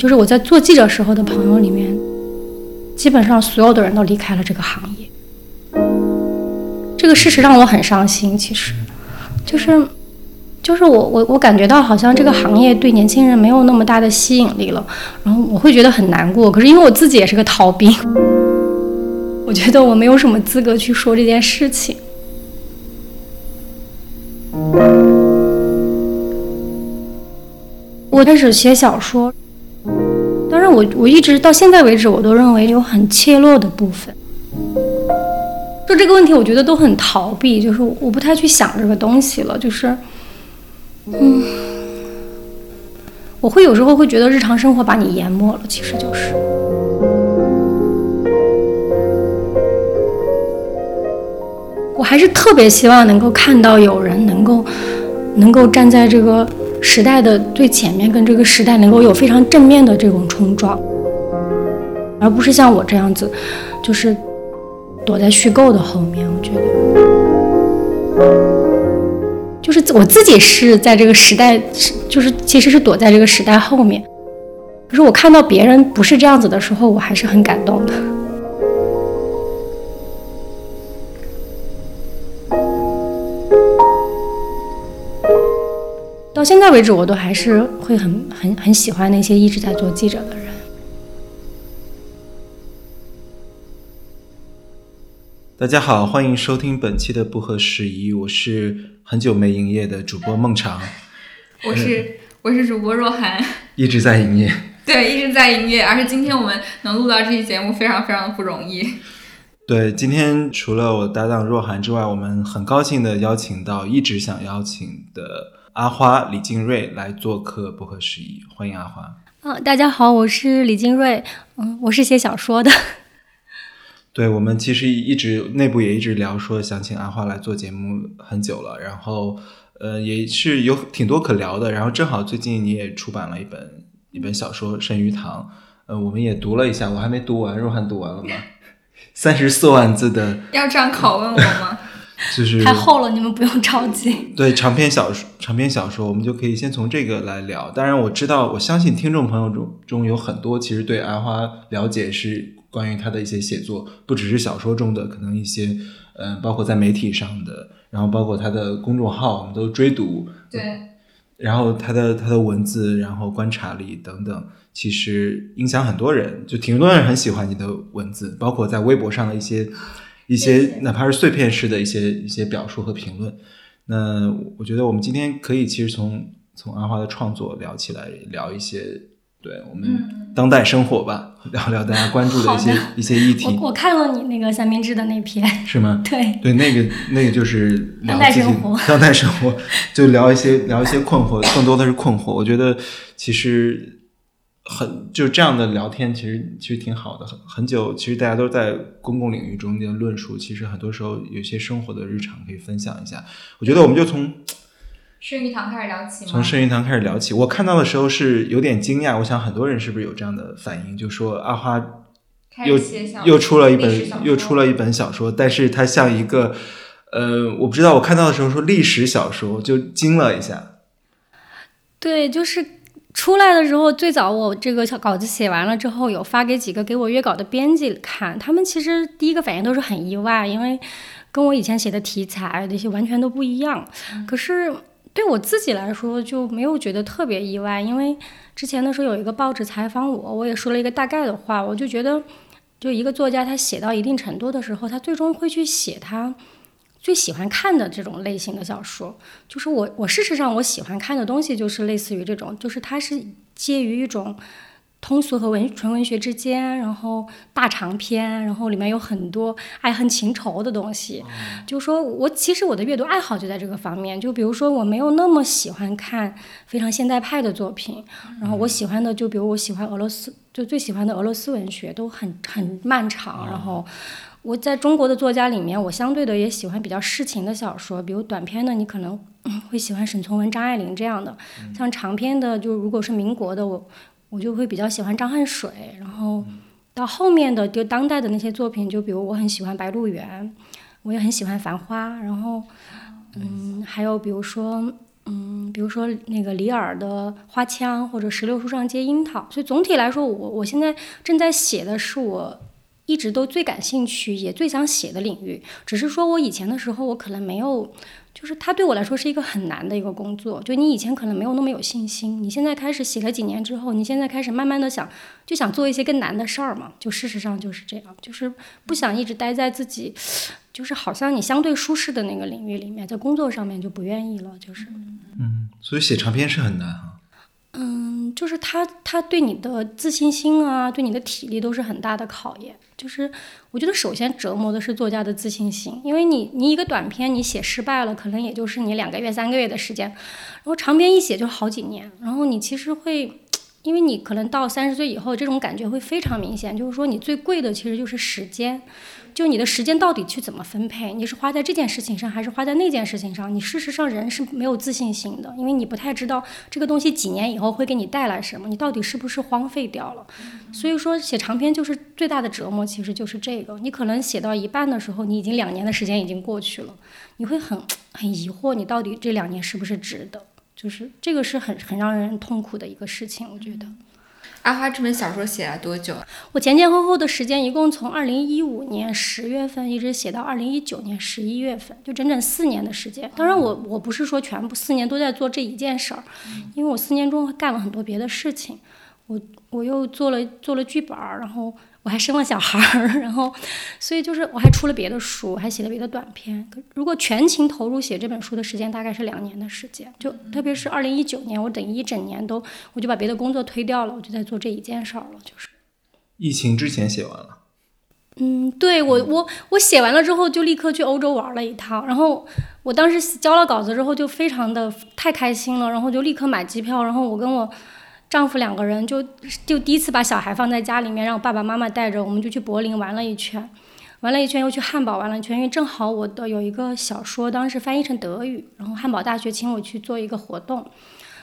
就是我在做记者时候的朋友里面，基本上所有的人都离开了这个行业。这个事实让我很伤心，其实，就是，就是我我我感觉到好像这个行业对年轻人没有那么大的吸引力了，然后我会觉得很难过。可是因为我自己也是个逃兵，我觉得我没有什么资格去说这件事情。我开始写小说，我我一直到现在为止，我都认为有很怯懦的部分。就这个问题，我觉得都很逃避，就是我不太去想这个东西了。就是，嗯，我会有时候会觉得日常生活把你淹没了，其实就是。我还是特别希望能够看到有人能够，能够站在这个。时代的最前面，跟这个时代能够有非常正面的这种冲撞，而不是像我这样子，就是躲在虚构的后面。我觉得，就是我自己是在这个时代，就是其实是躲在这个时代后面。可是我看到别人不是这样子的时候，我还是很感动的。到现在为止，我都还是会很很很喜欢那些一直在做记者的人。大家好，欢迎收听本期的不合时宜，我是很久没营业的主播孟尝，我是我是主播若涵，一直在营业，对，一直在营业，而且今天我们能录到这期节目，非常非常的不容易。对，今天除了我搭档若涵之外，我们很高兴的邀请到一直想邀请的。阿花李金瑞来做客不合时宜，欢迎阿花。嗯，大家好，我是李金瑞，嗯，我是写小说的。对，我们其实一直内部也一直聊说想请阿花来做节目很久了，然后呃也是有挺多可聊的，然后正好最近你也出版了一本一本小说《生鱼堂》，呃，我们也读了一下，我还没读完，若涵读完了吗？三十四万字的，要这样拷问我吗？就是太厚了，你们不用着急。对长篇小说，长篇小说，我们就可以先从这个来聊。当然，我知道，我相信听众朋友中中有很多其实对阿花了解是关于他的一些写作，不只是小说中的，可能一些嗯，包括在媒体上的，然后包括他的公众号，我们都追读。对。然后他的他的文字，然后观察力等等，其实影响很多人，就挺多人很喜欢你的文字，包括在微博上的一些。一些哪怕是碎片式的一些一些表述和评论，那我觉得我们今天可以其实从从阿花的创作聊起来，聊一些对我们当代生活吧，聊聊大家关注的一些 一些议题。我我看了你那个三明治的那篇，是吗？对对，那个那个就是当代生活，当代生活就聊一些聊一些困惑，更多的是困惑。我觉得其实。很就这样的聊天，其实其实挺好的。很很久，其实大家都在公共领域中间论述，其实很多时候有些生活的日常可以分享一下。我觉得我们就从圣鱼堂开始聊起从圣鱼堂开始聊起。我看到的时候是有点惊讶，我想很多人是不是有这样的反应，就说阿花又又出了一本又出了一本小说，但是它像一个呃，我不知道。我看到的时候说历史小说，就惊了一下。对，就是。出来的时候，最早我这个小稿子写完了之后，有发给几个给我约稿的编辑看，他们其实第一个反应都是很意外，因为跟我以前写的题材那些完全都不一样。可是对我自己来说就没有觉得特别意外，因为之前的时候有一个报纸采访我，我也说了一个大概的话，我就觉得，就一个作家他写到一定程度的时候，他最终会去写他。最喜欢看的这种类型的小说，就是我我事实上我喜欢看的东西就是类似于这种，就是它是介于一种通俗和文纯文学之间，然后大长篇，然后里面有很多爱恨情仇的东西。就是说我其实我的阅读爱好就在这个方面，就比如说我没有那么喜欢看非常现代派的作品，然后我喜欢的就比如我喜欢俄罗斯，就最喜欢的俄罗斯文学都很很漫长，然后。我在中国的作家里面，我相对的也喜欢比较诗情的小说，比如短篇的，你可能会喜欢沈从文、张爱玲这样的；像长篇的，就如果是民国的，我我就会比较喜欢张恨水。然后到后面的就当代的那些作品，就比如我很喜欢《白鹿原》，我也很喜欢《繁花》。然后嗯，还有比如说嗯，比如说那个李耳的花腔或者石榴树上结樱桃。所以总体来说，我我现在正在写的是我一直都最感兴趣也最想写的领域，只是说我以前的时候我可能没有。就是它对我来说是一个很难的一个工作，就你以前可能没有那么有信心，你现在开始写了几年之后，你现在开始慢慢的想，就想做一些更难的事儿嘛。就事实上就是这样，就是不想一直待在自己，就是好像你相对舒适的那个领域里面，在工作上面就不愿意了，就是。嗯，所以写长篇是很难哈。嗯，就是他他对你的自信心啊，对你的体力都是很大的考验。就是我觉得首先折磨的是作家的自信心，因为你你一个短篇你写失败了，可能也就是你两个月三个月的时间，然后长篇一写就好几年，然后你其实会，因为你可能到三十岁以后，这种感觉会非常明显，就是说你最贵的其实就是时间。就你的时间到底去怎么分配？你是花在这件事情上，还是花在那件事情上？你事实上人是没有自信心的，因为你不太知道这个东西几年以后会给你带来什么，你到底是不是荒废掉了？所以说写长篇就是最大的折磨，其实就是这个。你可能写到一半的时候，你已经两年的时间已经过去了，你会很很疑惑，你到底这两年是不是值得？就是这个是很很让人痛苦的一个事情，我觉得。阿花这本小说写了多久？我前前后后的时间一共从二零一五年十月份一直写到二零一九年十一月份，就整整四年的时间。当然，我我不是说全部四年都在做这一件事儿，因为我四年中干了很多别的事情。我我又做了做了剧本，然后。我还生了小孩儿，然后，所以就是我还出了别的书，还写了别的短篇。如果全情投入写这本书的时间，大概是两年的时间。就特别是二零一九年，我等于一整年都，我就把别的工作推掉了，我就在做这一件事儿了。就是疫情之前写完了。嗯，对我我我写完了之后就立刻去欧洲玩了一趟，然后我当时交了稿子之后就非常的太开心了，然后就立刻买机票，然后我跟我。丈夫两个人就就第一次把小孩放在家里面，让爸爸妈妈带着，我们就去柏林玩了一圈，玩了一圈又去汉堡玩了一圈，因为正好我的有一个小说当时翻译成德语，然后汉堡大学请我去做一个活动，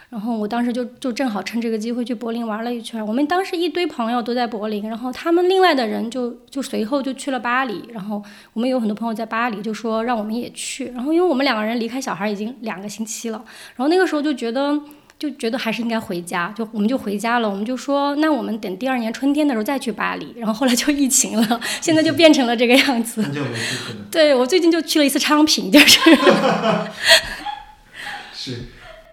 然后我当时就就正好趁这个机会去柏林玩了一圈。我们当时一堆朋友都在柏林，然后他们另外的人就就随后就去了巴黎，然后我们有很多朋友在巴黎，就说让我们也去。然后因为我们两个人离开小孩已经两个星期了，然后那个时候就觉得。就觉得还是应该回家，就我们就回家了。我们就说，那我们等第二年春天的时候再去巴黎。然后后来就疫情了，现在就变成了这个样子。对，我最近就去了一次昌平，就是。是，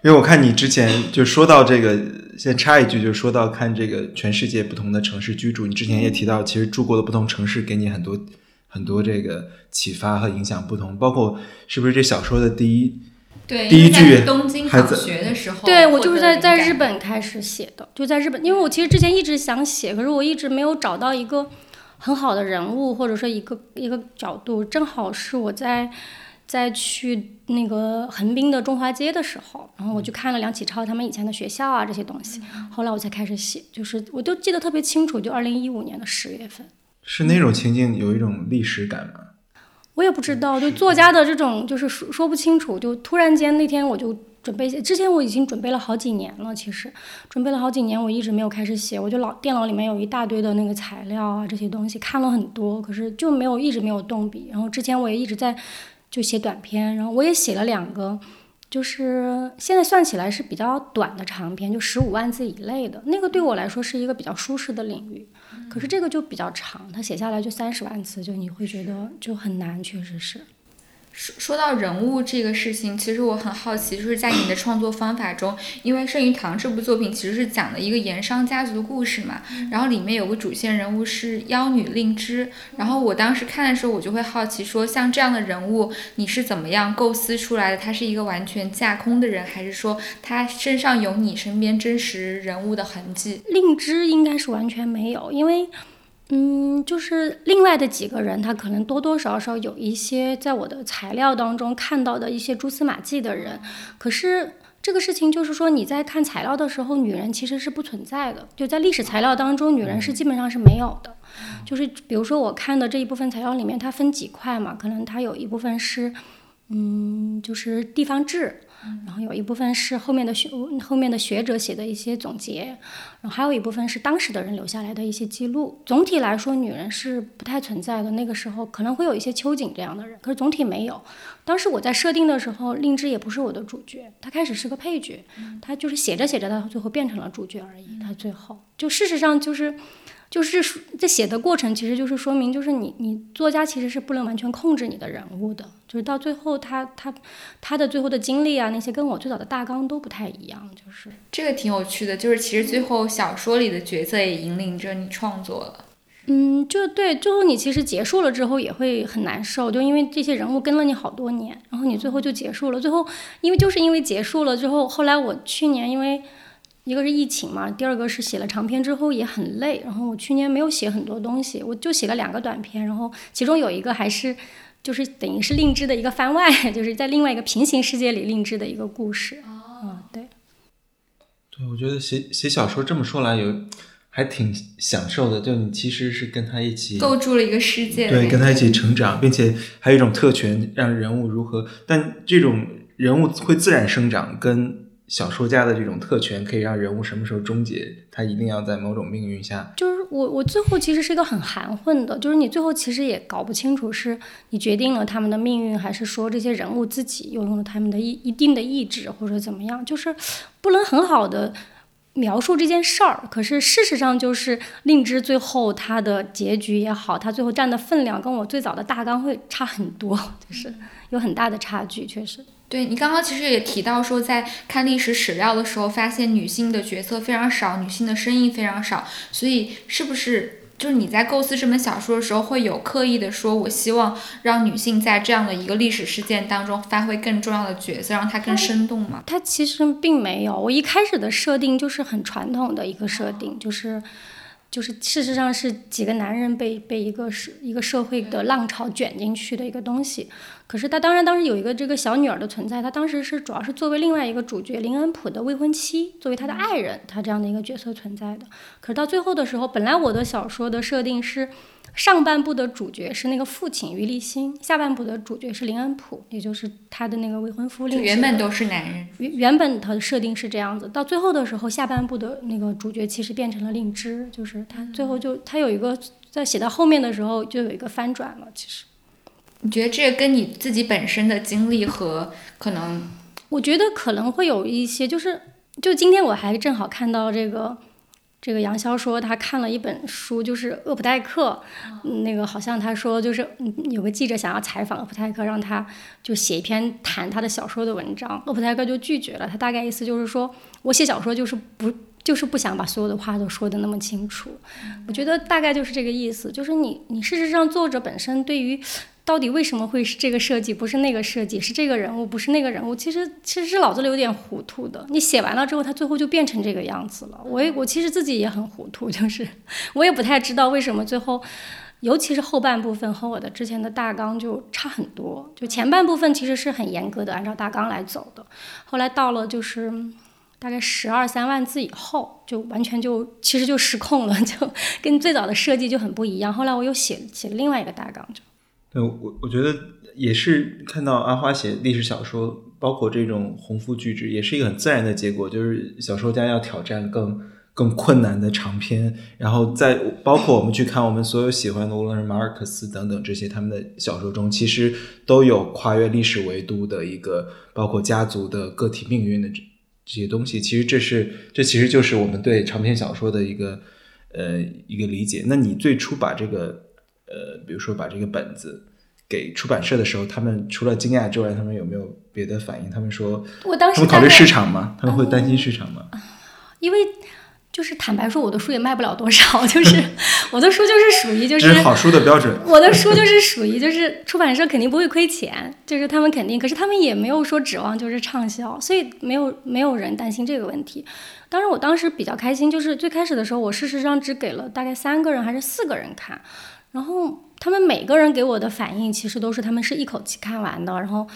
因为我看你之前就说到这个，先插一句，就说到看这个全世界不同的城市居住，你之前也提到，其实住过的不同城市给你很多很多这个启发和影响不同，包括是不是这小说的第一。对，第一句东京上学的时候，对我就是在在日本开始写的，就在日本，因为我其实之前一直想写，可是我一直没有找到一个很好的人物，或者说一个一个角度。正好是我在在去那个横滨的中华街的时候，然后我就看了梁启超他们以前的学校啊这些东西，后来我才开始写，就是我都记得特别清楚，就二零一五年的十月份。是那种情境有一种历史感吗？我也不知道，就作家的这种就是说说不清楚，就突然间那天我就准备写，之前我已经准备了好几年了，其实准备了好几年，我一直没有开始写，我就老电脑里面有一大堆的那个材料啊这些东西看了很多，可是就没有一直没有动笔。然后之前我也一直在就写短篇，然后我也写了两个，就是现在算起来是比较短的长篇，就十五万字以内的那个对我来说是一个比较舒适的领域。可是这个就比较长，他写下来就三十万字，就你会觉得就很难，确实是。说说到人物这个事情，其实我很好奇，就是在你的创作方法中，因为《圣鱼堂》这部作品其实是讲了一个盐商家族的故事嘛，然后里面有个主线人物是妖女令芝，然后我当时看的时候，我就会好奇说，像这样的人物，你是怎么样构思出来的？他是一个完全架空的人，还是说他身上有你身边真实人物的痕迹？令芝应该是完全没有，因为。嗯，就是另外的几个人，他可能多多少少有一些在我的材料当中看到的一些蛛丝马迹的人。可是这个事情就是说，你在看材料的时候，女人其实是不存在的。就在历史材料当中，女人是基本上是没有的。就是比如说我看的这一部分材料里面，它分几块嘛，可能它有一部分是，嗯，就是地方志，然后有一部分是后面的学后面的学者写的一些总结，然后还有一部分是当时的人留下来的一些记录。总体来说，女人是不太存在的。那个时候可能会有一些秋瑾这样的人，可是总体没有。当时我在设定的时候，令芝也不是我的主角，她开始是个配角，她就是写着写着，她最后变成了主角而已。她最后就事实上就是。就是在写的过程，其实就是说明，就是你你作家其实是不能完全控制你的人物的，就是到最后他他他的最后的经历啊，那些跟我最早的大纲都不太一样，就是这个挺有趣的，就是其实最后小说里的角色也引领着你创作了。嗯，就对，最后你其实结束了之后也会很难受，就因为这些人物跟了你好多年，然后你最后就结束了，最后因为就是因为结束了之后，后来我去年因为。一个是疫情嘛，第二个是写了长篇之后也很累，然后我去年没有写很多东西，我就写了两个短篇，然后其中有一个还是就是等于是令之的一个番外，就是在另外一个平行世界里令之的一个故事。哦，对，对，我觉得写写小说这么说来有还挺享受的，就你其实是跟他一起构筑了一个世界，对，跟他一起成长，并且还有一种特权，让人物如何，但这种人物会自然生长跟。小说家的这种特权可以让人物什么时候终结？他一定要在某种命运下。就是我，我最后其实是一个很含混的，就是你最后其实也搞不清楚，是你决定了他们的命运，还是说这些人物自己拥有了他们的一一定的意志，或者怎么样？就是不能很好的描述这件事儿。可是事实上，就是令之最后他的结局也好，他最后占的分量跟我最早的大纲会差很多，就是有很大的差距，确实。对你刚刚其实也提到说，在看历史史料的时候，发现女性的角色非常少，女性的声音非常少，所以是不是就是你在构思这本小说的时候，会有刻意的说，我希望让女性在这样的一个历史事件当中发挥更重要的角色，让它更生动吗？它其实并没有，我一开始的设定就是很传统的一个设定，就是。就是事实上是几个男人被被一个社一个社会的浪潮卷进去的一个东西，可是他当然当时有一个这个小女儿的存在，他当时是主要是作为另外一个主角林恩普的未婚妻，作为他的爱人，他这样的一个角色存在的。可是到最后的时候，本来我的小说的设定是。上半部的主角是那个父亲于立新，下半部的主角是林恩普，也就是他的那个未婚夫。原本都是男人。原原本他的设定是这样子，到最后的时候，下半部的那个主角其实变成了令芝，就是他最后就他有一个在写到后面的时候就有一个翻转了。其实，你觉得这跟你自己本身的经历和可能？我觉得可能会有一些，就是就今天我还正好看到这个。这个杨潇说他看了一本书，就是厄普代克，那个好像他说就是有个记者想要采访厄普代克，让他就写一篇谈他的小说的文章，厄普代克就拒绝了。他大概意思就是说我写小说就是不就是不想把所有的话都说的那么清楚。我觉得大概就是这个意思，就是你你事实上作者本身对于。到底为什么会是这个设计，不是那个设计？是这个人物，不是那个人物？其实其实是脑子里有点糊涂的。你写完了之后，他最后就变成这个样子了。我也我其实自己也很糊涂，就是我也不太知道为什么最后，尤其是后半部分和我的之前的大纲就差很多。就前半部分其实是很严格的按照大纲来走的，后来到了就是大概十二三万字以后，就完全就其实就失控了，就跟最早的设计就很不一样。后来我又写写了另外一个大纲就。我我觉得也是看到阿花写历史小说，包括这种鸿复巨制，也是一个很自然的结果。就是小说家要挑战更更困难的长篇，然后在包括我们去看我们所有喜欢的，无论是马尔克斯等等这些他们的小说中，其实都有跨越历史维度的一个，包括家族的个体命运的这这些东西。其实这是这其实就是我们对长篇小说的一个呃一个理解。那你最初把这个。呃，比如说把这个本子给出版社的时候，他们除了惊讶之外，他们有没有别的反应？他们说，我当时他们考虑市场吗？他们会担心市场吗？因为就是坦白说，我的书也卖不了多少，就是 我的书就是属于就是好书的标准。我的书就是属于就是出版社肯定不会亏钱，就是他们肯定，可是他们也没有说指望就是畅销，所以没有没有人担心这个问题。当然，我当时比较开心，就是最开始的时候，我事实上只给了大概三个人还是四个人看。然后他们每个人给我的反应，其实都是他们是一口气看完的。然后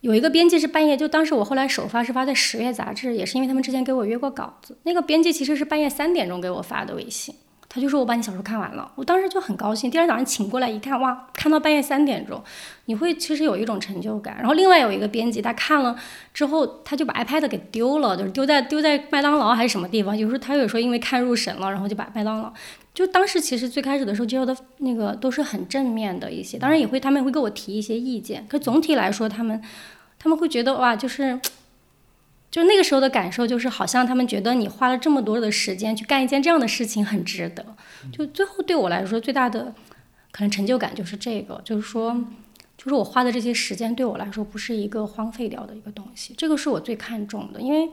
有一个编辑是半夜，就当时我后来首发是发在《十月》杂志，也是因为他们之前给我约过稿子。那个编辑其实是半夜三点钟给我发的微信。他就说我把你小说看完了，我当时就很高兴。第二天早上请过来一看，哇，看到半夜三点钟，你会其实有一种成就感。然后另外有一个编辑，他看了之后，他就把 iPad 给丢了，就是丢在丢在麦当劳还是什么地方。有时候他有时候因为看入神了，然后就把麦当劳。就当时其实最开始的时候接受的那个都是很正面的一些，当然也会他们会给我提一些意见。可总体来说，他们他们会觉得哇，就是。就那个时候的感受，就是好像他们觉得你花了这么多的时间去干一件这样的事情很值得。就最后对我来说最大的可能成就感就是这个，就是说，就是我花的这些时间对我来说不是一个荒废掉的一个东西。这个是我最看重的，因为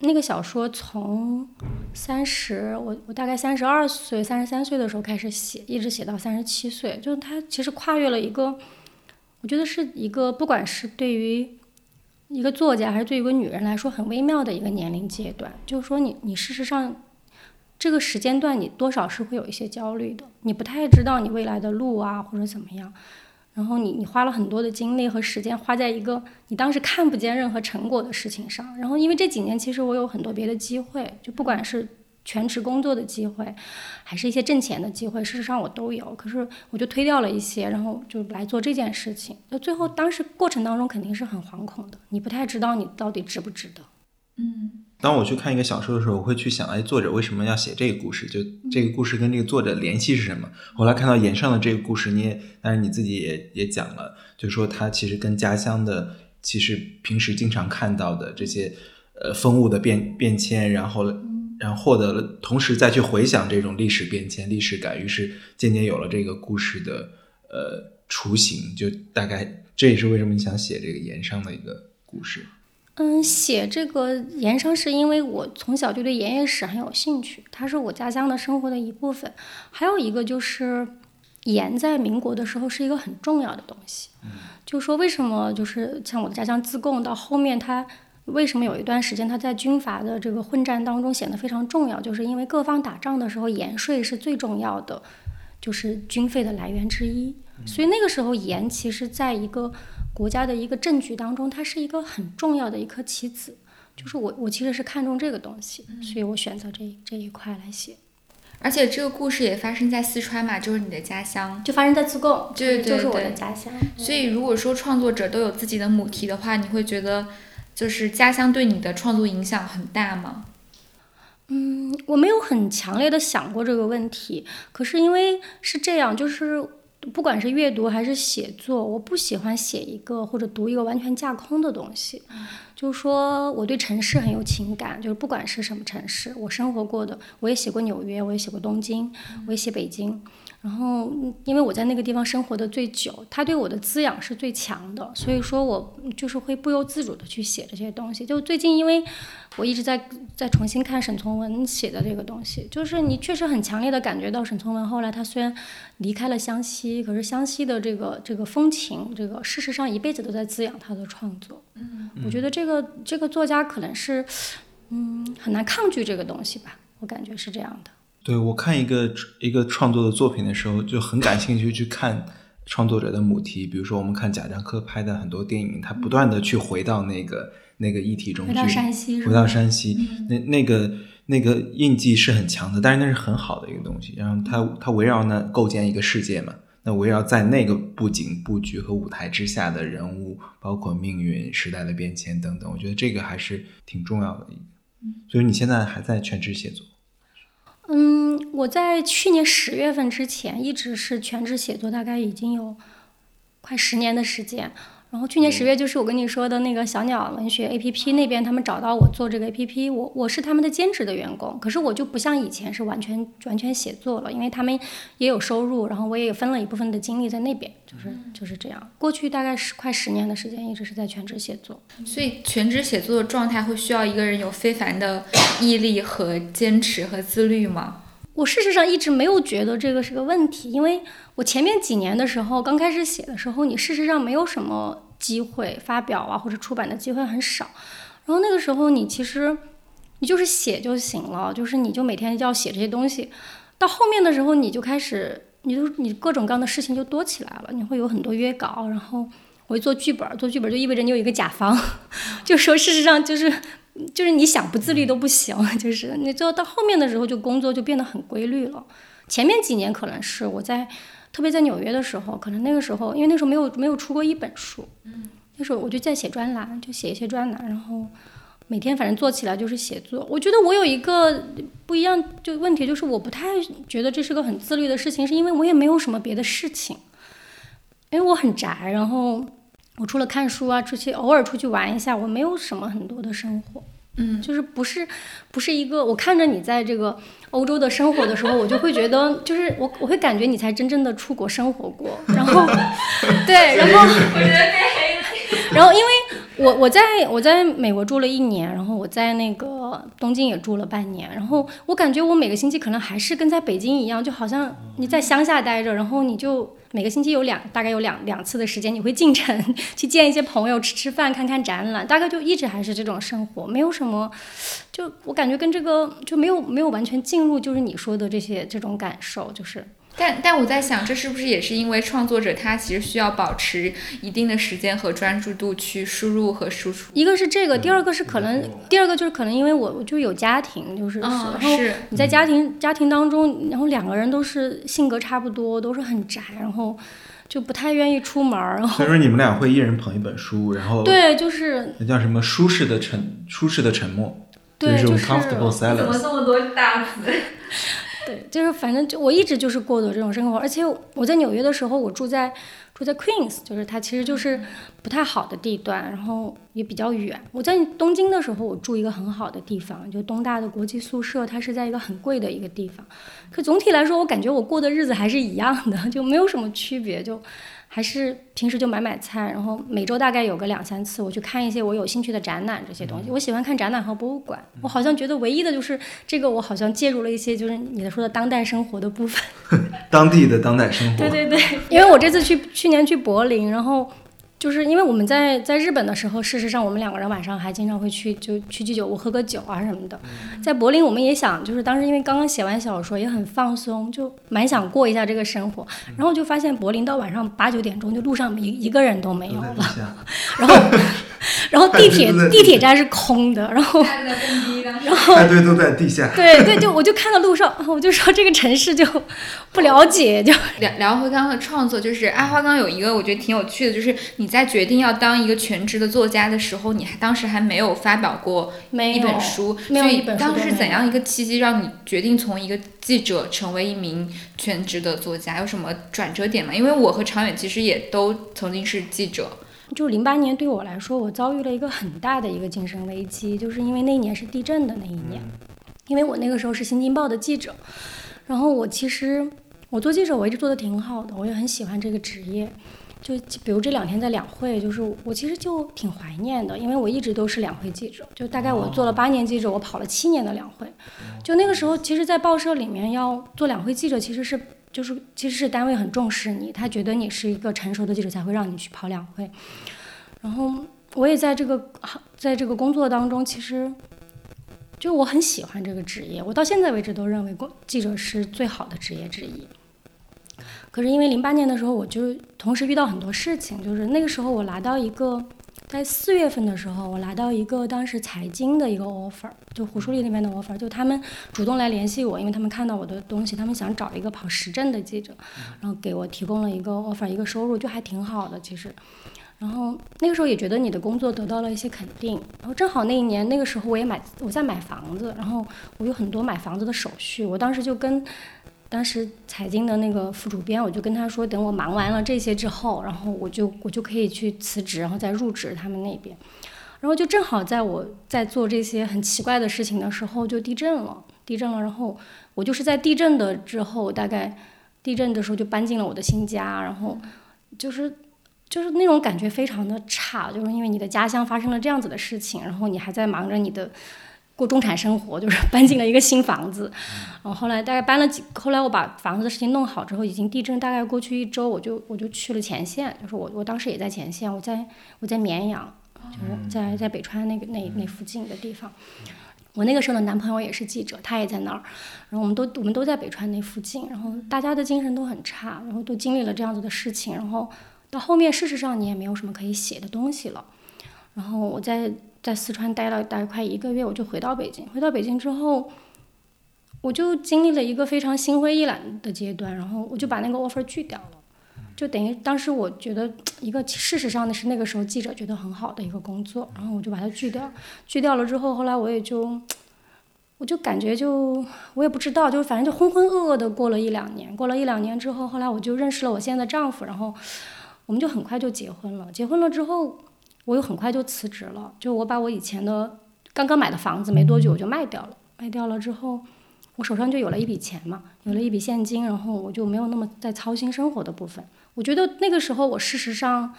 那个小说从三十，我我大概三十二岁、三十三岁的时候开始写，一直写到三十七岁，就是它其实跨越了一个，我觉得是一个不管是对于。一个作家还是对一个女人来说很微妙的一个年龄阶段，就是说你你事实上这个时间段你多少是会有一些焦虑的，你不太知道你未来的路啊或者怎么样，然后你你花了很多的精力和时间花在一个你当时看不见任何成果的事情上，然后因为这几年其实我有很多别的机会，就不管是。全职工作的机会，还是一些挣钱的机会，事实上我都有。可是我就推掉了一些，然后就来做这件事情。那最后当时过程当中肯定是很惶恐的，你不太知道你到底值不值得。嗯，当我去看一个小说的时候，我会去想，哎，作者为什么要写这个故事？就这个故事跟这个作者联系是什么？后来看到岩上的这个故事，你也，但是你自己也也讲了，就说他其实跟家乡的，其实平时经常看到的这些，呃，风物的变变迁，然后。然后获得了，同时再去回想这种历史变迁、历史感，于是渐渐有了这个故事的呃雏形。就大概这也是为什么你想写这个盐商的一个故事。嗯，写这个盐商是因为我从小就对盐业史很有兴趣，它是我家乡的生活的一部分。还有一个就是盐在民国的时候是一个很重要的东西。嗯，就说为什么就是像我的家乡自贡到后面它。为什么有一段时间它在军阀的这个混战当中显得非常重要？就是因为各方打仗的时候，盐税是最重要的，就是军费的来源之一。所以那个时候，盐其实在一个国家的一个政局当中，它是一个很重要的一颗棋子。就是我，我其实是看重这个东西，所以我选择这这一块来写。而且这个故事也发生在四川嘛，就是你的家乡，就发生在自贡，对对对，就是我的家乡。所以如果说创作者都有自己的母题的话，你会觉得？就是家乡对你的创作影响很大吗？嗯，我没有很强烈的想过这个问题。可是因为是这样，就是不管是阅读还是写作，我不喜欢写一个或者读一个完全架空的东西。就是说，我对城市很有情感，就是不管是什么城市，我生活过的，我也写过纽约，我也写过东京，我也写北京。然后，因为我在那个地方生活的最久，它对我的滋养是最强的，所以说我就是会不由自主的去写这些东西。就最近，因为我一直在在重新看沈从文写的这个东西，就是你确实很强烈的感觉到沈从文后来他虽然离开了湘西，可是湘西的这个这个风情，这个事实上一辈子都在滋养他的创作。嗯，我觉得这个这个作家可能是，嗯，很难抗拒这个东西吧，我感觉是这样的。对我看一个一个创作的作品的时候，就很感兴趣去看创作者的母题。比如说，我们看贾樟柯拍的很多电影，他不断的去回到那个那个议题中去，回到山西，回到山西，那那个那个印记是很强的，但是那是很好的一个东西。然后他他围绕呢构建一个世界嘛，那围绕在那个布景布局和舞台之下的人物，包括命运、时代的变迁等等，我觉得这个还是挺重要的一个。所以你现在还在全职写作？嗯，我在去年十月份之前一直是全职写作，大概已经有快十年的时间。然后去年十月就是我跟你说的那个小鸟文学 A P P 那边，他们找到我做这个 A P P，我我是他们的兼职的员工。可是我就不像以前是完全完全写作了，因为他们也有收入，然后我也分了一部分的精力在那边，就是就是这样。过去大概是快十年的时间，一直是在全职写作。所以全职写作的状态会需要一个人有非凡的毅力和坚持和自律吗？我事实上一直没有觉得这个是个问题，因为我前面几年的时候，刚开始写的时候，你事实上没有什么机会发表啊，或者出版的机会很少。然后那个时候，你其实你就是写就行了，就是你就每天就要写这些东西。到后面的时候，你就开始，你就你各种各样的事情就多起来了，你会有很多约稿，然后我会做剧本，做剧本就意味着你有一个甲方，就说事实上就是。就是你想不自律都不行，就是你最后到后面的时候，就工作就变得很规律了。前面几年可能是我在，特别在纽约的时候，可能那个时候，因为那时候没有没有出过一本书，嗯，那时候我就在写专栏，就写一些专栏，然后每天反正做起来就是写作。我觉得我有一个不一样就问题，就是我不太觉得这是个很自律的事情，是因为我也没有什么别的事情，因为我很宅，然后我除了看书啊，出去偶尔出去玩一下，我没有什么很多的生活。嗯，就是不是不是一个，我看着你在这个欧洲的生活的时候，我就会觉得，就是我我会感觉你才真正的出国生活过，然后 对，然后 我觉得被黑了。然后因为我我在我在美国住了一年，然后我在那个东京也住了半年，然后我感觉我每个星期可能还是跟在北京一样，就好像你在乡下待着，然后你就每个星期有两大概有两两次的时间，你会进城 去见一些朋友，吃吃饭，看看展览，大概就一直还是这种生活，没有什么，就我感觉跟这个就没有没有完全进入，就是你说的这些这种感受，就是但但我在想，这是不是也是因为创作者他其实需要保持一定的时间和专注度去输入和输出？一个是这个，第二个是可能，第二个就是可能因为我我就有家庭，就是嗯，然后是，你在家庭家庭当中，然后两个人都是性格差不多，都是很宅，然后就不太愿意出门儿，然后所以说你们俩会一人捧一本书，然后对，就是那叫什么舒适的沉舒适的沉默，对，就是 comfortable 怎么。这么多大词？对，就是反正就我一直就是过的这种生活，而且我在纽约的时候，我住在住在 Queens，就是它其实就是不太好的地段，然后也比较远。我在东京的时候，我住一个很好的地方，就东大的国际宿舍，它是在一个很贵的一个地方。可总体来说，我感觉我过的日子还是一样的，就没有什么区别，就还是平时就买买菜，然后每周大概有个两三次，我去看一些我有兴趣的展览这些东西。我喜欢看展览和博物馆。我好像觉得唯一的就是这个，我好像介入了一些就是你的说的当代生活的部分。当地的当代生活。对对对，因为我这次去去年去柏林，然后就是因为我们在在日本的时候，事实上我们两个人晚上还经常会去就去居酒屋喝个酒啊什么的。在柏林，我们也想就是当时因为刚刚写完小说，也很放松，就蛮想过一下这个生活。然后就发现柏林到晚上八九点钟，就路上一一个人都没有了，然后 然后地铁地地铁站是空的，然后价格更低当时。派对都在地下。对对，就我就看到路上，我就说这个城市就不了解，就聊聊回刚刚的创作，就是阿花刚有一个我觉得挺有趣的，就是你在决定要当一个全职的作家的时候，你还当时还没有发表过一本书，没有所以当时怎样一个契机让你决定从一个记者成为一名全职的作家？有什么转折点吗？因为我和常远其实也都曾经是记者，就零八年对我来说，我遭遇了一个很大的一个精神危机，就是因为那一年是地震的那一年，因为我那个时候是《新京报》的记者，然后我其实我做记者我一直做的挺好的，我也很喜欢这个职业。就比如这两天在两会，就是我其实就挺怀念的，因为我一直都是两会记者，就大概我做了八年记者，我跑了七年的两会。就那个时候，其实，在报社里面要做两会记者，其实是就是其实是单位很重视你，他觉得你是一个成熟的记者才会让你去跑两会。然后我也在这个在这个工作当中，其实就我很喜欢这个职业，我到现在为止都认为工记者是最好的职业之一。可是因为零八年的时候，我就同时遇到很多事情，就是那个时候我拿到一个，在四月份的时候，我拿到一个当时财经的一个 offer，就胡舒丽那边的 offer，就他们主动来联系我，因为他们看到我的东西，他们想找一个跑时政的记者，然后给我提供了一个 offer，一个收入就还挺好的，其实。然后那个时候也觉得你的工作得到了一些肯定，然后正好那一年那个时候我也买我在买房子，然后我有很多买房子的手续，我当时就跟当时财经的那个副主编，我就跟他说，等我忙完了这些之后，然后我就我就可以去辞职，然后再入职他们那边。然后就正好在我在做这些很奇怪的事情的时候，就地震了，地震了。然后我就是在地震的之后，大概地震的时候就搬进了我的新家，然后就是就是那种感觉非常的差，就是因为你的家乡发生了这样子的事情，然后你还在忙着你的。过中产生活，就是搬进了一个新房子，然后后来大概搬了几，后来我把房子的事情弄好之后，已经地震大概过去一周，我就我就去了前线，就是我我当时也在前线，我在我在绵阳，就是在在北川那个那那附近的地方。我那个时候的男朋友也是记者，他也在那儿，然后我们都我们都在北川那附近，然后大家的精神都很差，然后都经历了这样子的事情，然后到后面事实上你也没有什么可以写的东西了。然后我在在四川待了大概快一个月，我就回到北京。回到北京之后，我就经历了一个非常心灰意冷的阶段，然后我就把那个 offer 拒掉了。就等于当时我觉得一个事实上的是那个时候记者觉得很好的一个工作，然后我就把它拒掉。拒掉了之后，后来我也就，我就感觉就我也不知道，就反正就浑浑噩噩的过了一两年。过了一两年之后，后来我就认识了我现在的丈夫，然后我们就很快就结婚了。结婚了之后，我又很快就辞职了，就我把我以前的刚刚买的房子没多久我就卖掉了。卖掉了之后。我手上就有了一笔钱嘛，有了一笔现金，然后我就没有那么在操心生活的部分。我觉得那个时候我事实上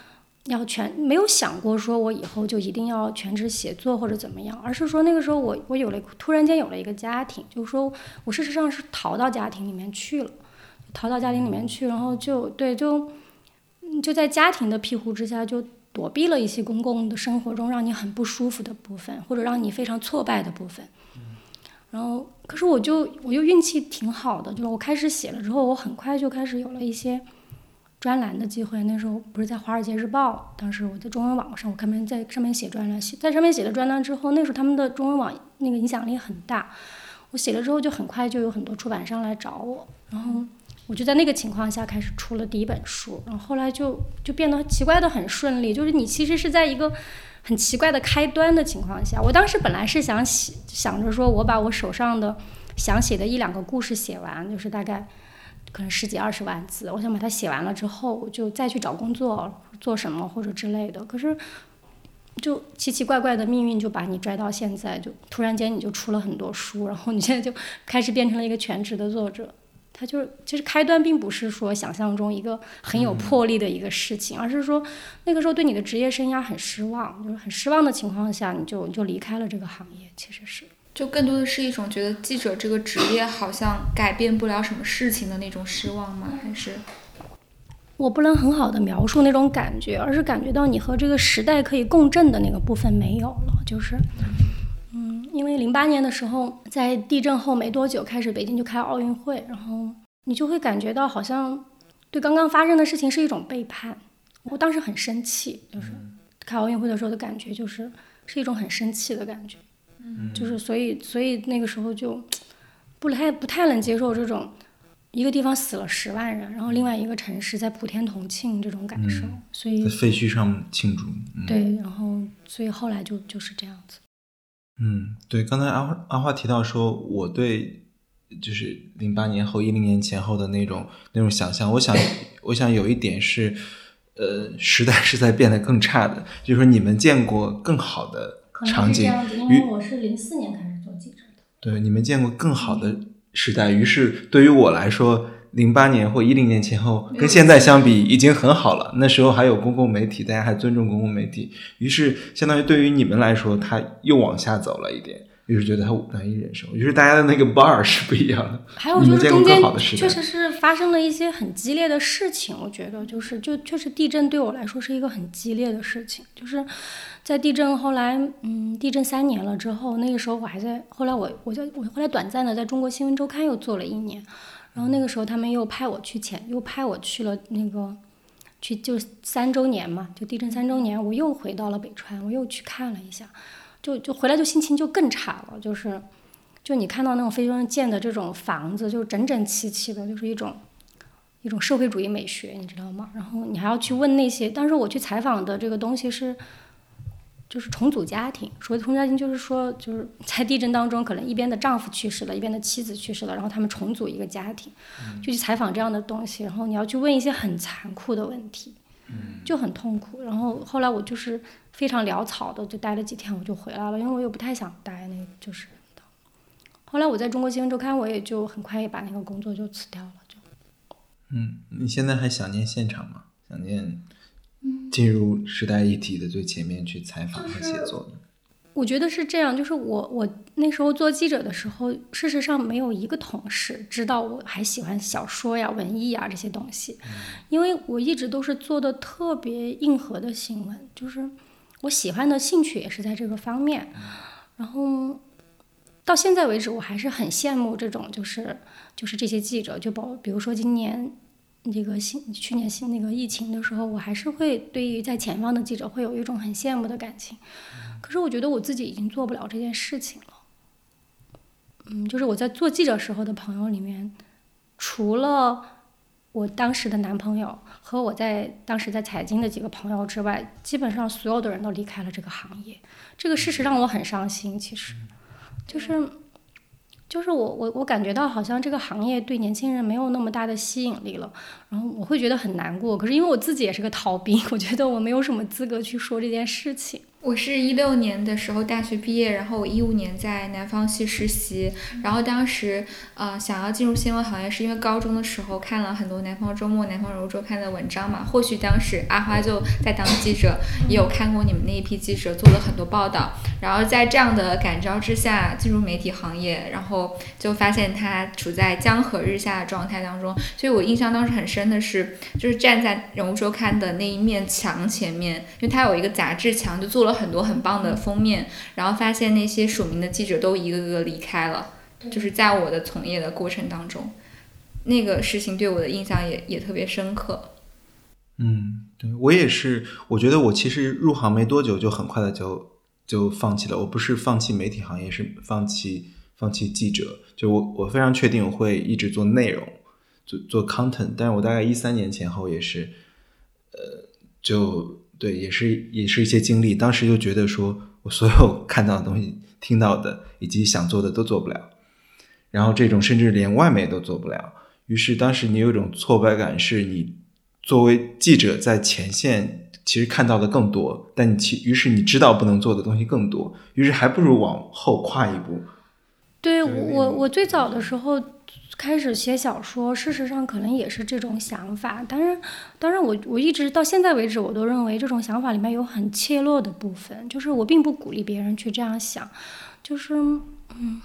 要全没有想过说我以后就一定要全职写作或者怎么样，而是说那个时候我我有了突然间有了一个家庭，就是说我事实上是逃到家庭里面去了，逃到家庭里面去，然后就对就就在家庭的庇护之下就躲避了一些公共的生活中让你很不舒服的部分，或者让你非常挫败的部分。然后，可是我就我又运气挺好的，就是我开始写了之后，我很快就开始有了一些专栏的机会。那时候不是在《华尔街日报》，当时我在中文网上，我开门在上面写专栏，写在上面写了专栏之后，那时候他们的中文网那个影响力很大。我写了之后，就很快就有很多出版商来找我，然后我就在那个情况下开始出了第一本书。然后后来就就变得奇怪的很顺利，就是你其实是在一个。很奇怪的开端的情况下，我当时本来是想写，想着说我把我手上的想写的一两个故事写完，就是大概可能十几二十万字，我想把它写完了之后，我就再去找工作做什么或者之类的。可是，就奇奇怪怪的命运就把你拽到现在，就突然间你就出了很多书，然后你现在就开始变成了一个全职的作者。他就是，其实开端并不是说想象中一个很有魄力的一个事情，而是说那个时候对你的职业生涯很失望，就是很失望的情况下，你就你就离开了这个行业。其实是，就更多的是一种觉得记者这个职业好像改变不了什么事情的那种失望吗？还是我不能很好的描述那种感觉，而是感觉到你和这个时代可以共振的那个部分没有了，就是。因为零八年的时候，在地震后没多久，开始北京就开奥运会，然后你就会感觉到好像对刚刚发生的事情是一种背叛。我当时很生气，就是开奥运会的时候的感觉，就是是一种很生气的感觉。嗯，就是所以所以那个时候就不太不太能接受这种一个地方死了十万人，然后另外一个城市在普天同庆这种感受。所以在废墟上庆祝。对，然后所以后来就就是这样子。嗯，对，刚才阿花阿花提到说，我对就是零八年后、一零年前后的那种那种想象，我想，我想有一点是，呃，时代 是在变得更差的，就是说你们见过更好的场景，因为我是零四年开始做记者的，对，你们见过更好的时代，于是对于我来说。零八年或一零年前后，跟现在相比已经很好了。那时候还有公共媒体，大家还尊重公共媒体，于是相当于对于你们来说，他又往下走了一点，于是觉得他难以忍受。于是大家的那个 bar 是不一样的。还有就是中间确实是发生了一些很激烈的事情，我觉得就是就确实地震对我来说是一个很激烈的事情。就是在地震后来，嗯，地震三年了之后，那个时候我还在，后来我我在我后来短暂的在中国新闻周刊又做了一年。然后那个时候，他们又派我去前，又派我去了那个，去就三周年嘛，就地震三周年，我又回到了北川，我又去看了一下，就就回来就心情就更差了，就是，就你看到那种非洲建的这种房子，就整整齐齐的，就是一种一种社会主义美学，你知道吗？然后你还要去问那些，当时我去采访的这个东西是。就是重组家庭，所谓重组家庭，就是说，就是在地震当中，可能一边的丈夫去世了，一边的妻子去世了，然后他们重组一个家庭，就去采访这样的东西，然后你要去问一些很残酷的问题，就很痛苦。然后后来我就是非常潦草的，就待了几天，我就回来了，因为我又不太想待那个，就是。后来我在中国新闻周刊，我也就很快也把那个工作就辞掉了，就。嗯，你现在还想念现场吗？想念？进入时代议题的最前面去采访和写作的，我觉得是这样。就是我我那时候做记者的时候，事实上没有一个同事知道我还喜欢小说呀、文艺啊这些东西，因为我一直都是做的特别硬核的新闻，就是我喜欢的兴趣也是在这个方面。然后到现在为止，我还是很羡慕这种，就是就是这些记者，就包比如说今年。那个新去年新那个疫情的时候，我还是会对于在前方的记者会有一种很羡慕的感情。可是我觉得我自己已经做不了这件事情了。嗯，就是我在做记者时候的朋友里面，除了我当时的男朋友和我在当时在财经的几个朋友之外，基本上所有的人都离开了这个行业。这个事实让我很伤心。其实，就是就是我我我感觉到好像这个行业对年轻人没有那么大的吸引力了，然后我会觉得很难过。可是因为我自己也是个逃兵，我觉得我没有什么资格去说这件事情。我是一六年的时候大学毕业，然后我一五年在南方系实习，然后当时呃想要进入新闻行业，是因为高中的时候看了很多南方周末、南方柔周刊的文章嘛。或许当时阿花就在当记者，也有看过你们那一批记者做了很多报道，然后在这样的感召之下进入媒体行业，然后就发现他处在江河日下的状态当中。所以我印象当时很深的是，就是站在人物周刊的那一面墙前面，因为它有一个杂志墙，就做了。很多很棒的封面，然后发现那些署名的记者都一个个离开了，就是在我的从业的过程当中，那个事情对我的印象也也特别深刻。嗯，对我也是，我觉得我其实入行没多久就很快的就就放弃了。我不是放弃媒体行业，是放弃放弃记者。就我我非常确定我会一直做内容，做做 content。但是我大概一三年前后也是，呃，就。对，也是也是一些经历。当时就觉得说，我所有 看到的东西、听到的以及想做的都做不了，然后这种甚至连外媒都做不了。于是当时你有一种挫败感，是你作为记者在前线，其实看到的更多，但你其于是你知道不能做的东西更多，于是还不如往后跨一步。对我，我最早的时候。开始写小说，事实上可能也是这种想法。当然，当然，我我一直到现在为止，我都认为这种想法里面有很怯懦的部分。就是我并不鼓励别人去这样想。就是，嗯，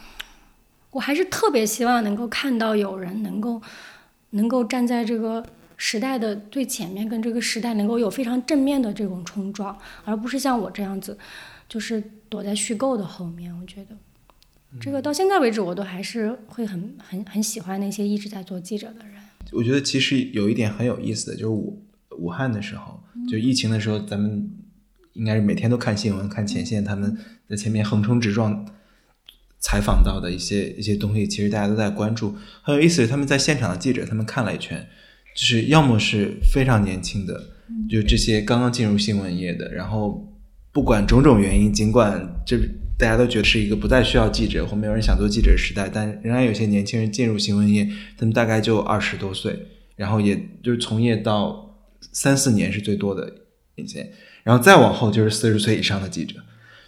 我还是特别希望能够看到有人能够，能够站在这个时代的最前面，跟这个时代能够有非常正面的这种冲撞，而不是像我这样子，就是躲在虚构的后面。我觉得。这个到现在为止，我都还是会很很很喜欢那些一直在做记者的人。我觉得其实有一点很有意思的，就是武武汉的时候，就疫情的时候，咱们应该是每天都看新闻，看前线他们在前面横冲直撞采访到的一些一些东西，其实大家都在关注。很有意思的，他们在现场的记者，他们看了一圈，就是要么是非常年轻的，就这些刚刚进入新闻业的，然后不管种种原因，尽管这。大家都觉得是一个不再需要记者或没有人想做记者的时代，但仍然有些年轻人进入新闻业，他们大概就二十多岁，然后也就是从业到三四年是最多的年限，然后再往后就是四十岁以上的记者，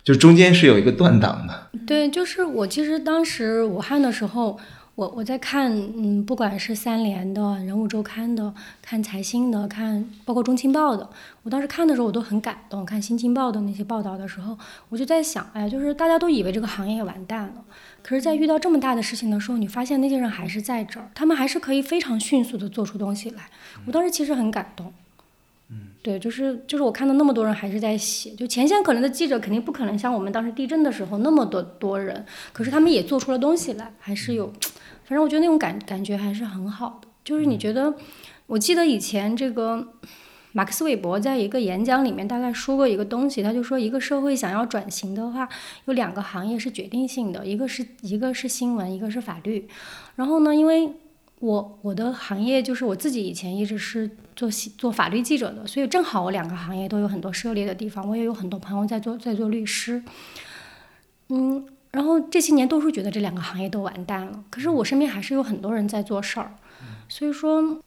就中间是有一个断档的。对，就是我其实当时武汉的时候。我我在看，嗯，不管是三联的人物周刊的，看财新的，看包括中青报的，我当时看的时候我都很感动。看新京报的那些报道的时候，我就在想，哎，就是大家都以为这个行业完蛋了，可是，在遇到这么大的事情的时候，你发现那些人还是在这儿，他们还是可以非常迅速的做出东西来。我当时其实很感动。嗯，对，就是就是我看到那么多人还是在写，就前线可能的记者肯定不可能像我们当时地震的时候那么多多人，可是他们也做出了东西来，还是有。反正我觉得那种感感觉还是很好的，就是你觉得，我记得以前这个马克思韦伯在一个演讲里面大概说过一个东西，他就说一个社会想要转型的话，有两个行业是决定性的，一个是一个是新闻，一个是法律。然后呢，因为我我的行业就是我自己以前一直是做做法律记者的，所以正好我两个行业都有很多涉猎的地方，我也有很多朋友在做在做律师，嗯。然后这些年都是觉得这两个行业都完蛋了，可是我身边还是有很多人在做事儿，所以说，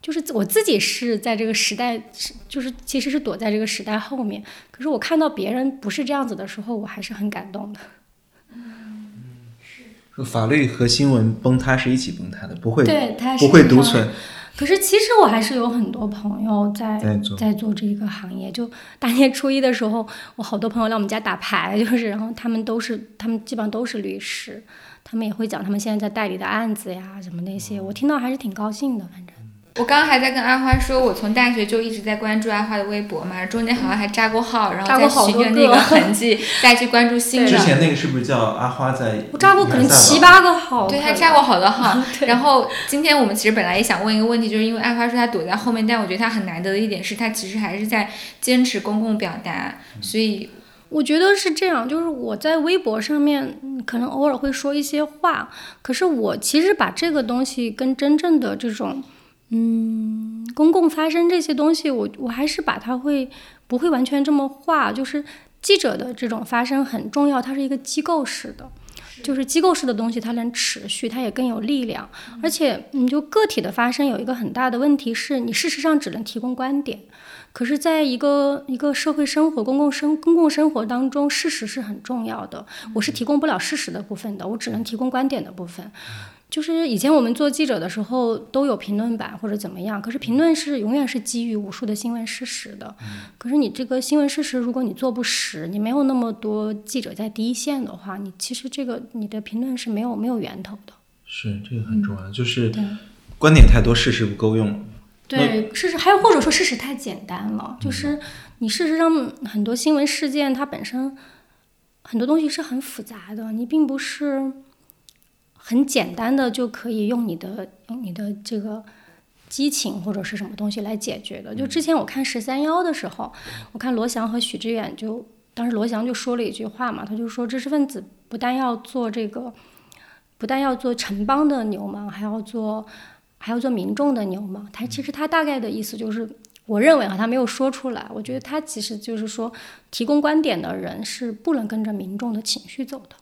就是我自己是在这个时代，就是其实是躲在这个时代后面。可是我看到别人不是这样子的时候，我还是很感动的。嗯，说法律和新闻崩塌是一起崩塌的，不会对，不会独存。可是其实我还是有很多朋友在在做这个行业。就大年初一的时候，我好多朋友来我们家打牌，就是然后他们都是他们基本上都是律师，他们也会讲他们现在在代理的案子呀什么那些，我听到还是挺高兴的。反正我刚刚还在跟阿花说，我从大学就一直在关注阿花的微博嘛，中间好像还扎过号，然后再寻着那个痕迹，再去关注新的。之前那个是不是叫阿花在？我扎过可能七八个号。对他扎过好多号。然后今天我们其实本来也想问一个问题，就是因为阿花说他躲在后面，但我觉得他很难得的一点是他其实还是在坚持公共表达，所以。我觉得是这样，就是我在微博上面可能偶尔会说一些话，可是我其实把这个东西跟真正的这种，嗯，公共发声这些东西，我我还是把它会不会完全这么画，就是记者的这种发声很重要，它是一个机构式的，就是机构式的东西它能持续，它也更有力量，而且你就个体的发声有一个很大的问题是你事实上只能提供观点。可是，在一个一个社会生活、公共生公共生活当中，事实是很重要的。我是提供不了事实的部分的，我只能提供观点的部分。就是以前我们做记者的时候都有评论版或者怎么样，可是评论是永远是基于无数的新闻事实的。可是你这个新闻事实，如果你做不实，你没有那么多记者在第一线的话，你其实这个你的评论是没有没有源头的。是这个很重要，就是观点太多，事实不够用。对，事实还有或者说事实太简单了，就是你事实上很多新闻事件它本身很多东西是很复杂的，你并不是很简单的就可以用你的用你的这个激情或者是什么东西来解决的。就之前我看十三幺的时候，我看罗翔和许知远就当时罗翔就说了一句话嘛，他就说知识分子不但要做这个，不但要做城邦的牛氓，还要做。还要做民众的牛嘛？他其实他大概的意思就是，我认为啊，他没有说出来。我觉得他其实就是说，提供观点的人是不能跟着民众的情绪走的。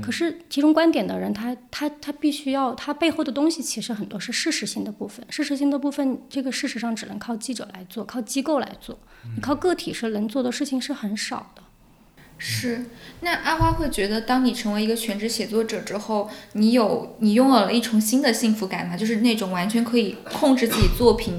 可是提供观点的人，他他他必须要，他背后的东西其实很多是事实性的部分。事实性的部分，这个事实上只能靠记者来做，靠机构来做。你靠个体是能做的事情是很少的。是，那阿花会觉得，当你成为一个全职写作者之后，你有你拥有了一重新的幸福感吗？就是那种完全可以控制自己作品。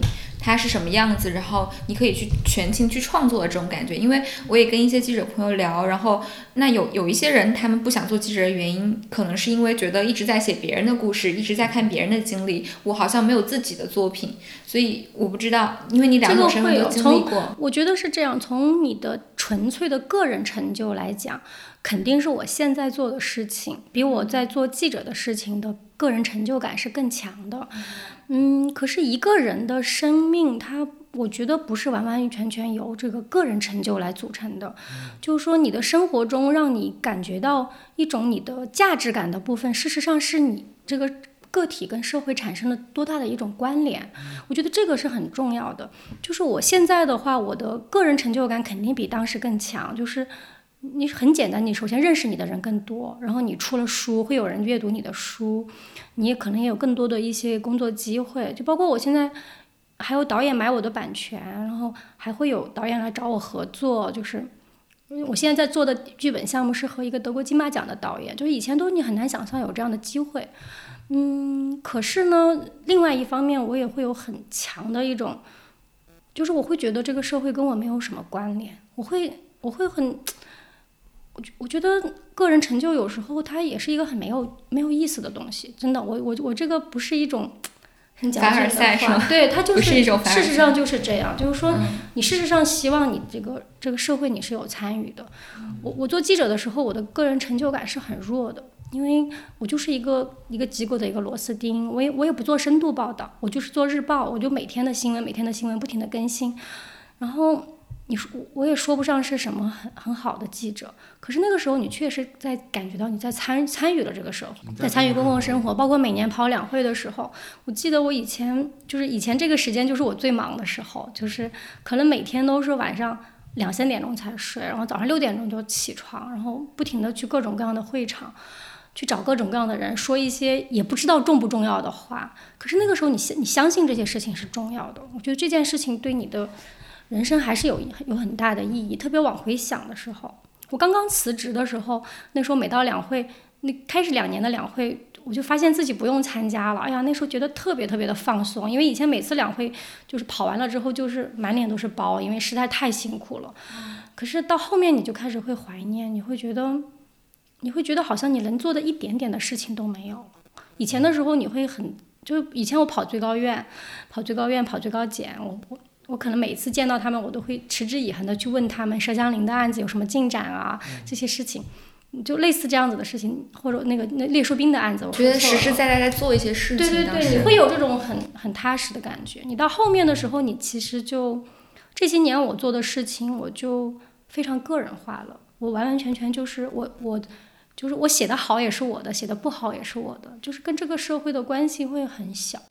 它是什么样子？然后你可以去全情去创作的这种感觉，因为我也跟一些记者朋友聊，然后那有有一些人他们不想做记者的原因，可能是因为觉得一直在写别人的故事，一直在看别人的经历，我好像没有自己的作品，所以我不知道，因为你两种身份都经历过，我觉得是这样。从你的纯粹的个人成就来讲，肯定是我现在做的事情比我在做记者的事情的个人成就感是更强的。嗯，可是一个人的生命，他我觉得不是完完全全由这个个人成就来组成的。就是说，你的生活中让你感觉到一种你的价值感的部分，事实上是你这个个体跟社会产生了多大的一种关联。我觉得这个是很重要的。就是我现在的话，我的个人成就感肯定比当时更强。就是你很简单，你首先认识你的人更多，然后你出了书，会有人阅读你的书。你也可能也有更多的一些工作机会，就包括我现在还有导演买我的版权，然后还会有导演来找我合作。就是我现在在做的剧本项目是和一个德国金马奖的导演，就是以前都你很难想象有这样的机会。嗯，可是呢，另外一方面我也会有很强的一种，就是我会觉得这个社会跟我没有什么关联，我会我会很。我觉我觉得个人成就有时候它也是一个很没有没有意思的东西，真的，我我我这个不是一种很矫情的话，对，它就是事实上就是这样，就是说你事实上希望你这个这个社会你是有参与的。我我做记者的时候，我的个人成就感是很弱的，因为我就是一个一个机构的一个螺丝钉，我也我也不做深度报道，我就是做日报，我就每天的新闻每天的新闻不停的更新，然后。你说我也说不上是什么很很好的记者，可是那个时候你确实在感觉到你在参参与了这个社会，在参与公共生活，包括每年跑两会的时候，我记得我以前就是以前这个时间就是我最忙的时候，就是可能每天都是晚上两三点钟才睡，然后早上六点钟就起床，然后不停的去各种各样的会场，去找各种各样的人说一些也不知道重不重要的话，可是那个时候你相你相信这些事情是重要的，我觉得这件事情对你的。人生还是有有很大的意义，特别往回想的时候，我刚刚辞职的时候，那时候每到两会，那开始两年的两会，我就发现自己不用参加了。哎呀，那时候觉得特别特别的放松，因为以前每次两会就是跑完了之后就是满脸都是包，因为实在太辛苦了。可是到后面你就开始会怀念，你会觉得，你会觉得好像你能做的一点点的事情都没有了。以前的时候你会很。就以前我跑最高院，跑最高院，跑最高检，我我我可能每一次见到他们，我都会持之以恒的去问他们佘江林的案子有什么进展啊，这些事情。就类似这样子的事情，或者那个那列树斌的案子，我觉得实实在在在做一些事情。对对对，你会有这种很很踏实的感觉。你到后面的时候，你其实就这些年我做的事情，我就非常个人化了。我完完全全就是我我就是我写的好也是我的，写的不好也是我的，就是跟这个社会的关系会很小。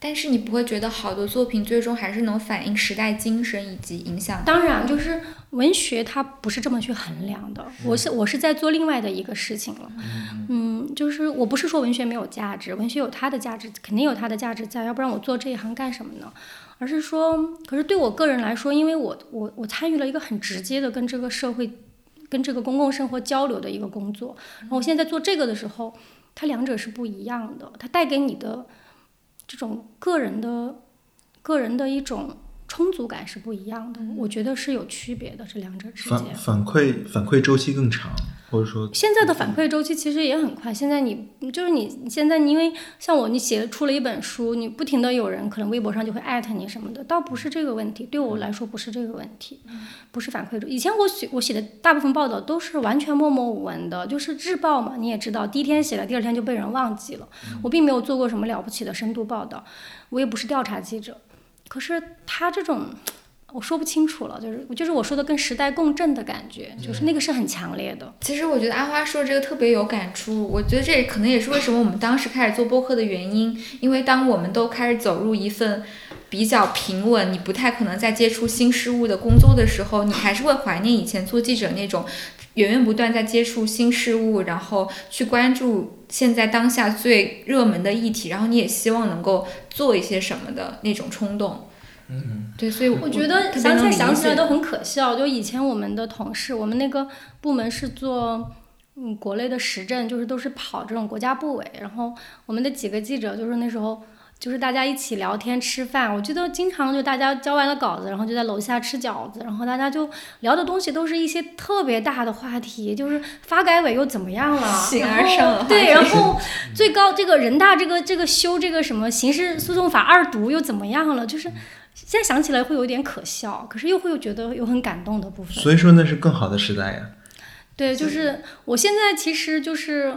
但是你不会觉得好的作品最终还是能反映时代精神以及影响？当然，就是文学它不是这么去衡量的。我是我是在做另外的一个事情了。嗯，就是我不是说文学没有价值，文学有它的价值，肯定有它的价值在，要不然我做这一行干什么呢？而是说，可是对我个人来说，因为我我我参与了一个很直接的跟这个社会、跟这个公共生活交流的一个工作。然后我现在在做这个的时候，它两者是不一样的，它带给你的。这种个人的、个人的一种充足感是不一样的，我觉得是有区别的，这两者之间。反反馈反馈周期更长。或者说，现在的反馈周期其实也很快。现在你就是你现在，因为像我，你写出了一本书，你不停的有人可能微博上就会艾特你什么的，倒不是这个问题。对我来说不是这个问题，不是反馈周。以前我写我写的大部分报道都是完全默默无闻的，就是日报嘛，你也知道，第一天写了，第二天就被人忘记了。我并没有做过什么了不起的深度报道，我也不是调查记者。可是他这种。我说不清楚了，就是就是我说的跟时代共振的感觉，就是那个是很强烈的。其实我觉得阿花说这个特别有感触，我觉得这可能也是为什么我们当时开始做播客的原因。因为当我们都开始走入一份比较平稳，你不太可能在接触新事物的工作的时候，你还是会怀念以前做记者那种源源不断在接触新事物，然后去关注现在当下最热门的议题，然后你也希望能够做一些什么的那种冲动。嗯，对，所以我觉得想起来想起来都很可笑。就以前我们的同事，我们那个部门是做嗯国内的时政，就是都是跑这种国家部委。然后我们的几个记者，就是那时候就是大家一起聊天吃饭。我记得经常就大家交完了稿子，然后就在楼下吃饺子，然后大家就聊的东西都是一些特别大的话题，就是发改委又怎么样了，形而上对，然后最高这个人大这个这个修这个什么刑事诉讼法二读又怎么样了，就是。现在想起来会有点可笑，可是又会有觉得有很感动的部分。所以说那是更好的时代呀。对，就是我现在其实就是，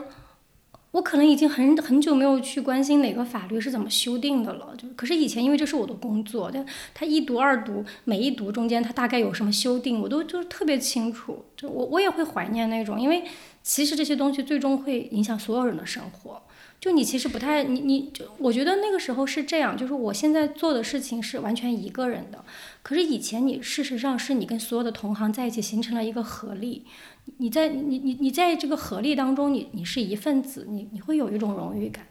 我可能已经很很久没有去关心哪个法律是怎么修订的了。就可是以前因为这是我的工作，但它一读二读，每一读中间他大概有什么修订，我都就是特别清楚。就我我也会怀念那种，因为其实这些东西最终会影响所有人的生活。就你其实不太，你你就我觉得那个时候是这样，就是我现在做的事情是完全一个人的，可是以前你事实上是你跟所有的同行在一起形成了一个合力，你在你你你在这个合力当中，你你是一份子，你你会有一种荣誉感。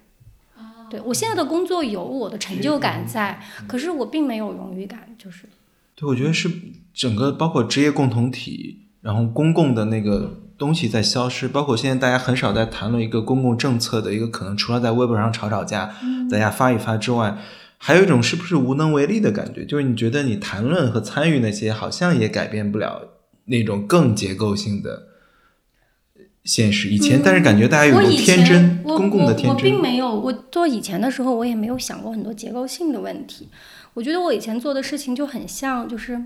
对我现在的工作有我的成就感在，可是我并没有荣誉感，就是。对，我觉得是整个包括职业共同体，然后公共的那个。东西在消失，包括现在大家很少在谈论一个公共政策的一个可能，除了在微博上吵吵架，大家发一发之外，还有一种是不是无能为力的感觉？就是你觉得你谈论和参与那些，好像也改变不了那种更结构性的现实。以前，但是感觉大家有种天真，公共的天真。我并没有，我做以前的时候，我也没有想过很多结构性的问题。我觉得我以前做的事情就很像，就是。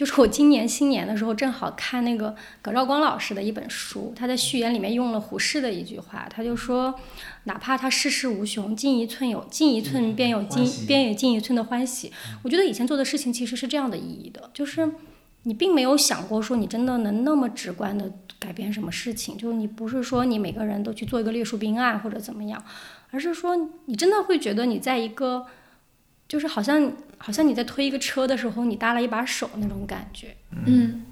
就是我今年新年的时候，正好看那个葛兆光老师的一本书，他在序言里面用了胡适的一句话，他就说，哪怕他世事无穷，进一寸有进一寸便有进便有进一寸的欢喜。我觉得以前做的事情其实是这样的意义的，就是你并没有想过说你真的能那么直观的改变什么事情，就是你不是说你每个人都去做一个列树兵案或者怎么样，而是说你真的会觉得你在一个。就是好像好像你在推一个车的时候，你搭了一把手那种感觉。嗯，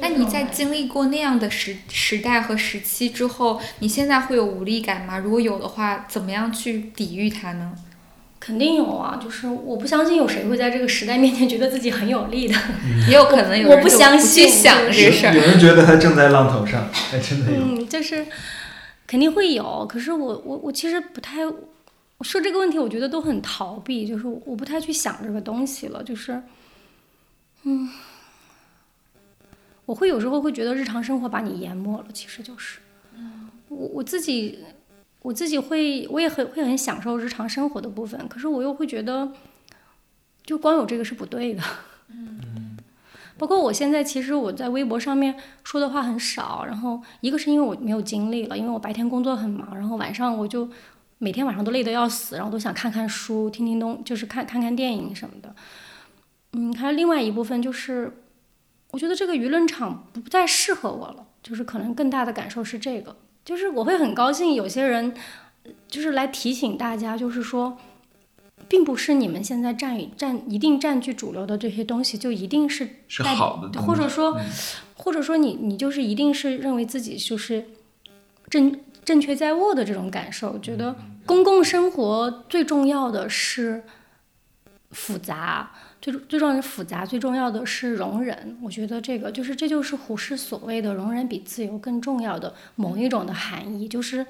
那你在经历过那样的时时代和时期之后，你现在会有无力感吗？如果有的话，怎么样去抵御它呢？肯定有啊，就是我不相信有谁会在这个时代面前觉得自己很有力的。也有可能有人我不相信想这事儿。有人觉得他正在浪头上，还，真的有。嗯，就是肯定会有，可是我我我其实不太。说这个问题，我觉得都很逃避，就是我不太去想这个东西了，就是，嗯，我会有时候会觉得日常生活把你淹没了，其实就是，我我自己我自己会，我也很会很享受日常生活的部分，可是我又会觉得，就光有这个是不对的。嗯，包括我现在，其实我在微博上面说的话很少，然后一个是因为我没有精力了，因为我白天工作很忙，然后晚上我就每天晚上都累得要死，然后都想看看书、听听东，就是看看看电影什么的。嗯，还有另外一部分就是。我觉得这个舆论场不再适合我了，就是可能更大的感受是这个，就是我会很高兴有些人，就是来提醒大家，就是说，并不是你们现在占占一定占据主流的这些东西就一定是是好的，或者说，或者说你你就是一定是认为自己就是正正确在握的这种感受，觉得公共生活最重要的是复杂。最最重要的是复杂，最重要的是容忍。我觉得这个就是，这就是胡适所谓的“容忍比自由更重要的”某一种的含义，就是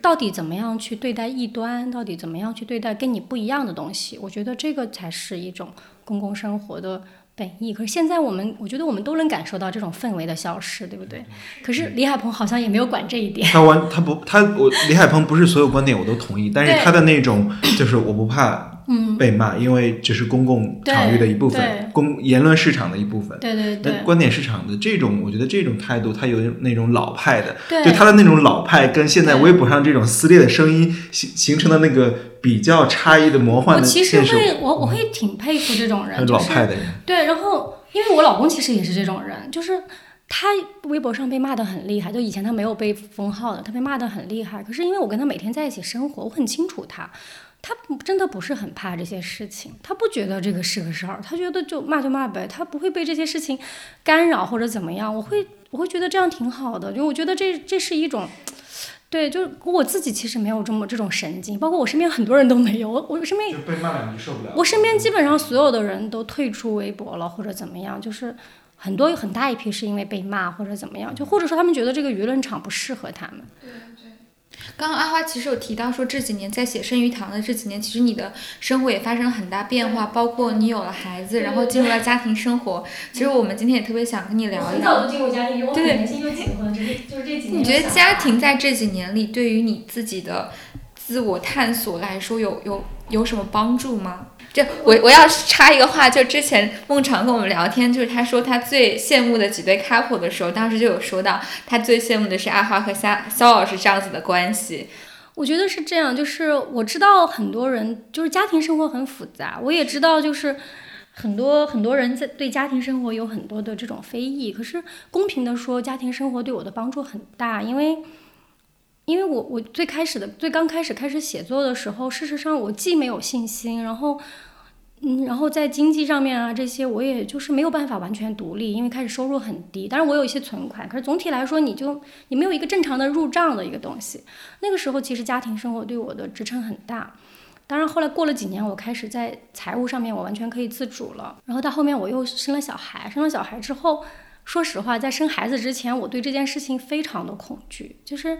到底怎么样去对待异端，到底怎么样去对待跟你不一样的东西。我觉得这个才是一种公共生活的。本意，可是现在我们，我觉得我们都能感受到这种氛围的消失，对不对？可是李海鹏好像也没有管这一点。他完，他不，他我李海鹏不是所有观点我都同意，但是他的那种就是我不怕被骂，因为这是公共场域的一部分，公言论市场的一部分。对对对。观点市场的这种，我觉得这种态度，他有那种老派的，就他的那种老派，跟现在微博上这种撕裂的声音形形成的那个。比较差异的魔幻的我其实会，我我会挺佩服这种人，老派的人。对，然后因为我老公其实也是这种人，就是他微博上被骂的很厉害，就以前他没有被封号的，他被骂的很厉害。可是因为我跟他每天在一起生活，我很清楚他，他真的不是很怕这些事情，他不觉得这个是个事儿，他觉得就骂就骂呗，他不会被这些事情干扰或者怎么样。我会我会觉得这样挺好的，就我觉得这这是一种。对，就是我自己其实没有这么这种神经，包括我身边很多人都没有。我我身边被骂两句受不了。我身边基本上所有的人都退出微博了，或者怎么样，就是很多有很大一批是因为被骂或者怎么样，就或者说他们觉得这个舆论场不适合他们。对对。刚刚阿花其实有提到说，这几年在写生鱼塘的这几年，其实你的生活也发生了很大变化，包括你有了孩子，然后进入了家庭生活。其实我们今天也特别想跟你聊一聊。很早就进入家庭，我很年轻就结婚，就是就是这几年。你觉得家庭在这几年里，对于你自己的自我探索来说，有有有什么帮助吗？这我我要插一个话，就之前孟尝跟我们聊天，就是他说他最羡慕的几对 couple 的时候，当时就有说到他最羡慕的是阿花和肖肖老师这样子的关系。我觉得是这样，就是我知道很多人就是家庭生活很复杂，我也知道就是很多很多人在对家庭生活有很多的这种非议。可是公平的说，家庭生活对我的帮助很大，因为。因为我我最开始的最刚开始开始写作的时候，事实上我既没有信心，然后，嗯，然后在经济上面啊这些，我也就是没有办法完全独立，因为开始收入很低。当然我有一些存款，可是总体来说，你就你没有一个正常的入账的一个东西。那个时候其实家庭生活对我的支撑很大。当然后来过了几年，我开始在财务上面我完全可以自主了。然后到后面我又生了小孩，生了小孩之后，说实话，在生孩子之前，我对这件事情非常的恐惧，就是。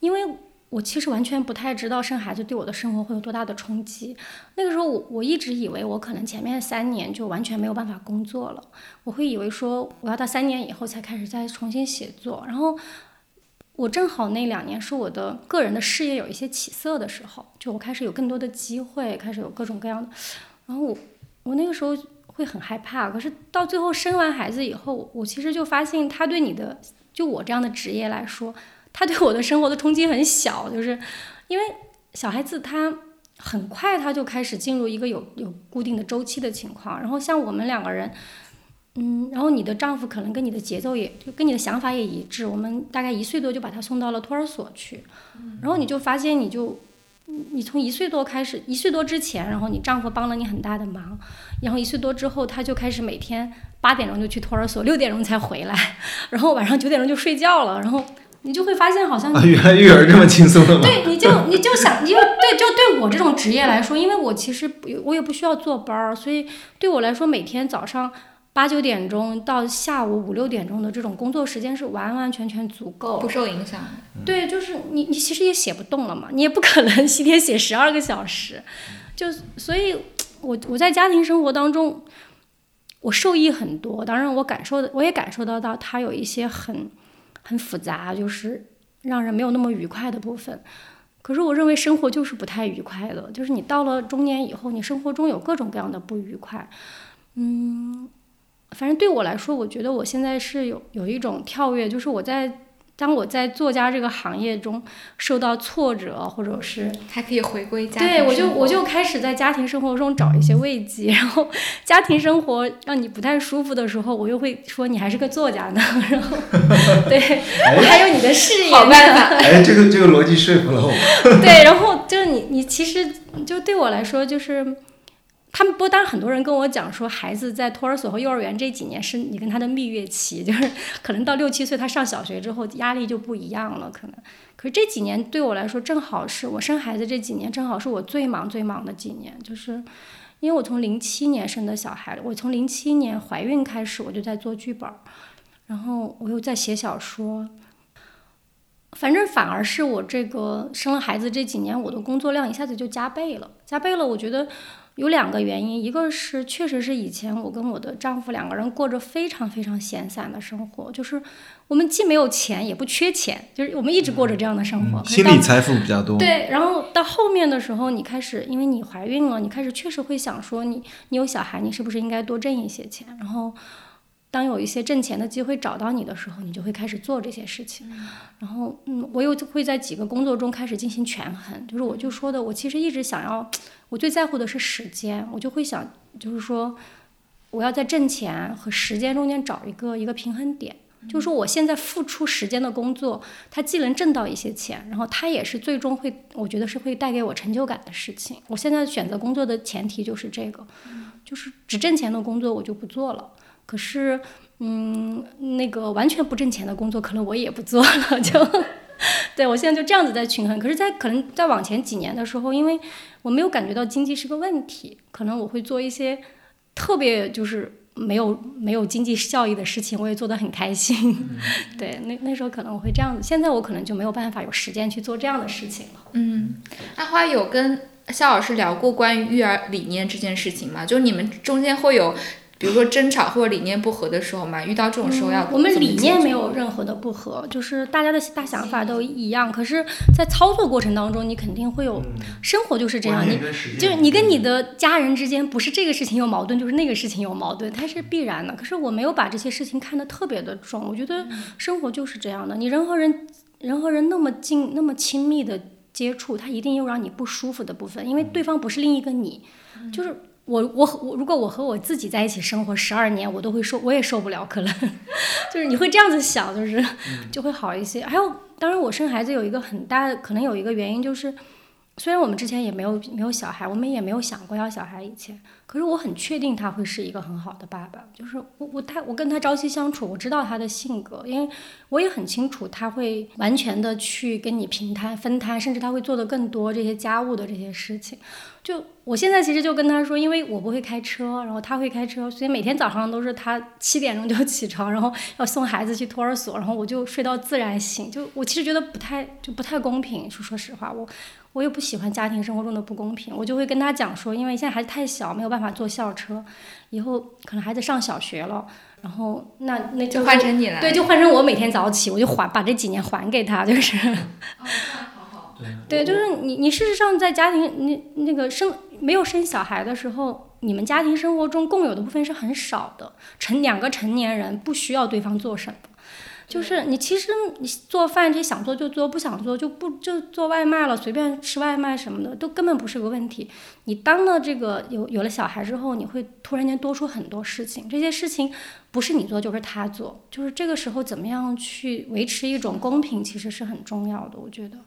因为我其实完全不太知道生孩子对我的生活会有多大的冲击。那个时候，我我一直以为我可能前面三年就完全没有办法工作了。我会以为说我要到三年以后才开始再重新写作。然后我正好那两年是我的个人的事业有一些起色的时候，就我开始有更多的机会，开始有各种各样的。然后我我那个时候会很害怕。可是到最后生完孩子以后，我其实就发现他对你的，就我这样的职业来说。他对我的生活的冲击很小，就是因为小孩子他很快他就开始进入一个有有固定的周期的情况，然后像我们两个人，嗯，然后你的丈夫可能跟你的节奏也就跟你的想法也一致，我们大概一岁多就把他送到了托儿所去，然后你就发现你就你从一岁多开始，一岁多之前，然后你丈夫帮了你很大的忙，然后一岁多之后他就开始每天八点钟就去托儿所，六点钟才回来，然后晚上九点钟就睡觉了，然后。你就会发现，好像原来育儿这么轻松的吗？对，你就你就想，因为对，就对我这种职业来说，因为我其实我也不需要坐班儿，所以对我来说，每天早上八九点钟到下午五六点钟的这种工作时间是完完全全足够，不受影响。对，就是你你其实也写不动了嘛，你也不可能 一天写十二个小时，就所以，我我在家庭生活当中，我受益很多。当然，我感受的我也感受得到，他有一些很。很复杂，就是让人没有那么愉快的部分。可是我认为生活就是不太愉快的，就是你到了中年以后，你生活中有各种各样的不愉快。嗯，反正对我来说，我觉得我现在是有有一种跳跃，就是我在。当我在作家这个行业中受到挫折，或者是还可以回归家庭对我就我就开始在家庭生活中找一些慰藉，然后家庭生活让你不太舒服的时候，我又会说你还是个作家呢，然后 对我还有你的事业，好办法。哎，这个这个逻辑说服了我。对，然后就是你你其实就对我来说就是。他们不，当然很多人跟我讲说，孩子在托儿所和幼儿园这几年是你跟他的蜜月期，就是可能到六七岁他上小学之后压力就不一样了，可能。可是这几年对我来说正好是我生孩子这几年正好是我最忙最忙的几年，就是因为我从零七年生的小孩，我从零七年怀孕开始我就在做剧本，然后我又在写小说，反正反而是我这个生了孩子这几年我的工作量一下子就加倍了，加倍了，我觉得。有两个原因，一个是确实是以前我跟我的丈夫两个人过着非常非常闲散的生活，就是我们既没有钱也不缺钱，就是我们一直过着这样的生活。心理财富比较多。对，然后到后面的时候，你开始因为你怀孕了，你开始确实会想说，你你有小孩，你是不是应该多挣一些钱？然后。当有一些挣钱的机会找到你的时候，你就会开始做这些事情。然后，嗯，我又会在几个工作中开始进行权衡。就是我就说的，我其实一直想要，我最在乎的是时间。我就会想，就是说，我要在挣钱和时间中间找一个一个平衡点。就是说，我现在付出时间的工作，它既能挣到一些钱，然后它也是最终会，我觉得是会带给我成就感的事情。我现在选择工作的前提就是这个，就是只挣钱的工作我就不做了。可是，嗯，那个完全不挣钱的工作，可能我也不做了。就，对我现在就这样子在权衡。可是，在可能再往前几年的时候，因为我没有感觉到经济是个问题，可能我会做一些特别就是没有没有经济效益的事情，我也做得很开心。对，那那时候可能我会这样子。现在我可能就没有办法有时间去做这样的事情了。嗯，阿花有跟肖老师聊过关于育儿理念这件事情吗？就你们中间会有？比如说争吵或者理念不合的时候嘛，遇到这种时候要我们理念没有任何的不合，就是大家的大想法都一样。可是，在操作过程当中，你肯定会有生活就是这样，你就是你跟你的家人之间不是这个事情有矛盾，就是那个事情有矛盾，它是必然的。可是我没有把这些事情看得特别的重，我觉得生活就是这样的。你人和人人和人那么近那么亲密的接触，它一定有让你不舒服的部分，因为对方不是另一个你，就是。我我我，如果我和我自己在一起生活十二年，我都会受，我也受不了，可能就是你会这样子想，就是 就会好一些。还有，当然我生孩子有一个很大的，可能有一个原因就是。虽然我们之前也没有没有小孩，我们也没有想过要小孩以前，可是我很确定他会是一个很好的爸爸。就是我我他我跟他朝夕相处，我知道他的性格，因为我也很清楚他会完全的去跟你平摊分摊，甚至他会做的更多这些家务的这些事情。就我现在其实就跟他说，因为我不会开车，然后他会开车，所以每天早上都是他七点钟就起床，然后要送孩子去托儿所，然后我就睡到自然醒。就我其实觉得不太就不太公平，说说实话我。我也不喜欢家庭生活中的不公平，我就会跟他讲说，因为现在孩子太小，没有办法坐校车，以后可能孩子上小学了，然后那那就换成你了，对，就换成我每天早起，我就还把这几年还给他，就是。对，就是你你事实上在家庭你那个生没有生小孩的时候，你们家庭生活中共有的部分是很少的，成两个成年人不需要对方做什么。就是你其实你做饭这想做就做，不想做就不就做外卖了，随便吃外卖什么的都根本不是个问题。你当了这个有有了小孩之后，你会突然间多出很多事情，这些事情不是你做就是他做，就是这个时候怎么样去维持一种公平，其实是很重要的。我觉得，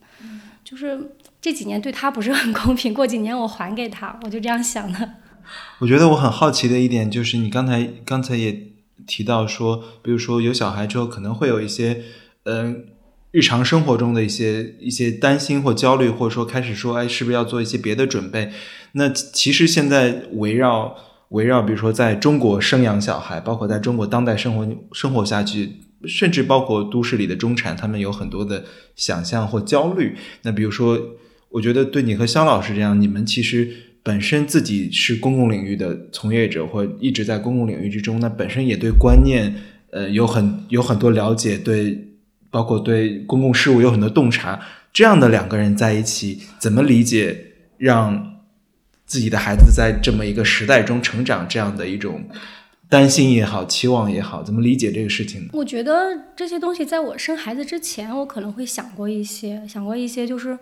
就是这几年对他不是很公平，过几年我还给他，我就这样想的。我觉得我很好奇的一点就是你刚才刚才也。提到说，比如说有小孩之后，可能会有一些，嗯，日常生活中的一些一些担心或焦虑，或者说开始说，哎，是不是要做一些别的准备？那其实现在围绕围绕，比如说在中国生养小孩，包括在中国当代生活生活下去，甚至包括都市里的中产，他们有很多的想象或焦虑。那比如说，我觉得对你和肖老师这样，你们其实。本身自己是公共领域的从业者，或一直在公共领域之中，那本身也对观念，呃，有很有很多了解，对包括对公共事务有很多洞察，这样的两个人在一起，怎么理解让自己的孩子在这么一个时代中成长这样的一种担心也好、期望也好，怎么理解这个事情呢？我觉得这些东西在我生孩子之前，我可能会想过一些，想过一些，就是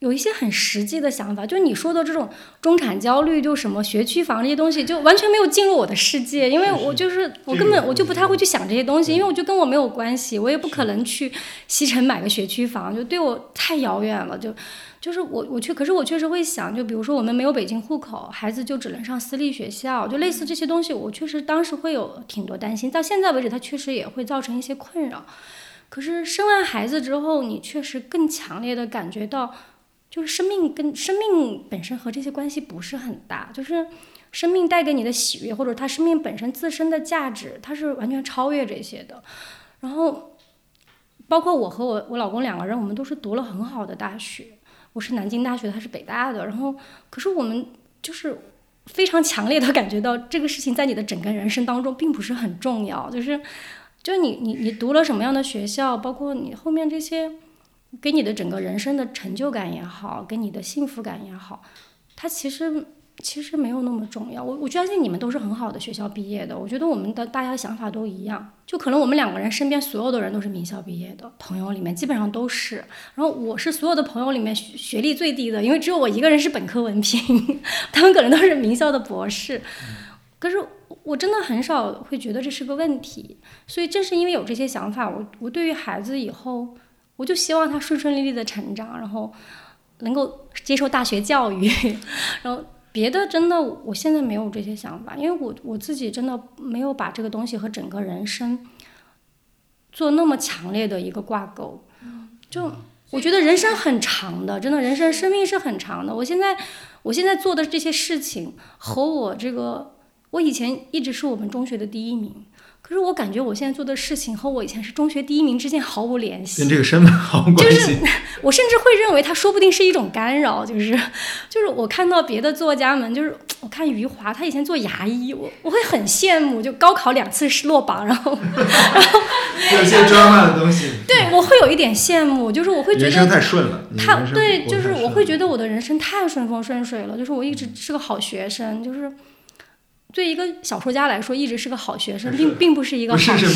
有一些很实际的想法。就你说的这种中产焦虑，就什么学区房这些东西，就完全没有进入我的世界，因为我就是我根本我就不太会去想这些东西，因为我就跟我没有关系，我也不可能去西城买个学区房，就对我太遥远了，就。就是我，我确可是我确实会想，就比如说我们没有北京户口，孩子就只能上私立学校，就类似这些东西，我确实当时会有挺多担心。到现在为止，它确实也会造成一些困扰。可是生完孩子之后，你确实更强烈的感觉到，就是生命跟生命本身和这些关系不是很大，就是生命带给你的喜悦，或者他生命本身自身的价值，它是完全超越这些的。然后，包括我和我我老公两个人，我们都是读了很好的大学。我是南京大学，他是北大的，然后可是我们就是非常强烈的感觉到这个事情在你的整个人生当中并不是很重要，就是就你你你读了什么样的学校，包括你后面这些给你的整个人生的成就感也好，给你的幸福感也好，它其实。其实没有那么重要，我我相信你们都是很好的学校毕业的。我觉得我们的大家的想法都一样，就可能我们两个人身边所有的人都是名校毕业的，朋友里面基本上都是。然后我是所有的朋友里面学历最低的，因为只有我一个人是本科文凭，他们可能都是名校的博士。可是我真的很少会觉得这是个问题，所以正是因为有这些想法，我我对于孩子以后，我就希望他顺顺利利的成长，然后能够接受大学教育，然后。别的真的，我现在没有这些想法，因为我我自己真的没有把这个东西和整个人生做那么强烈的一个挂钩。就我觉得人生很长的，真的人生生命是很长的。我现在我现在做的这些事情和我这个，我以前一直是我们中学的第一名。可是我感觉我现在做的事情和我以前是中学第一名之间毫无联系，跟这个身份毫无关系。就是 我甚至会认为它说不定是一种干扰，就是就是我看到别的作家们，就是我看余华，他以前做牙医，我我会很羡慕，就高考两次是落榜，然后然后 有些 drama 的东西，对我会有一点羡慕，就是我会觉得人生太顺了，他对，就是我会觉得我的人生太顺风顺水了，就是我一直是个好学生，就是。对一个小说家来说，一直是个好学生，并并不是一个好事，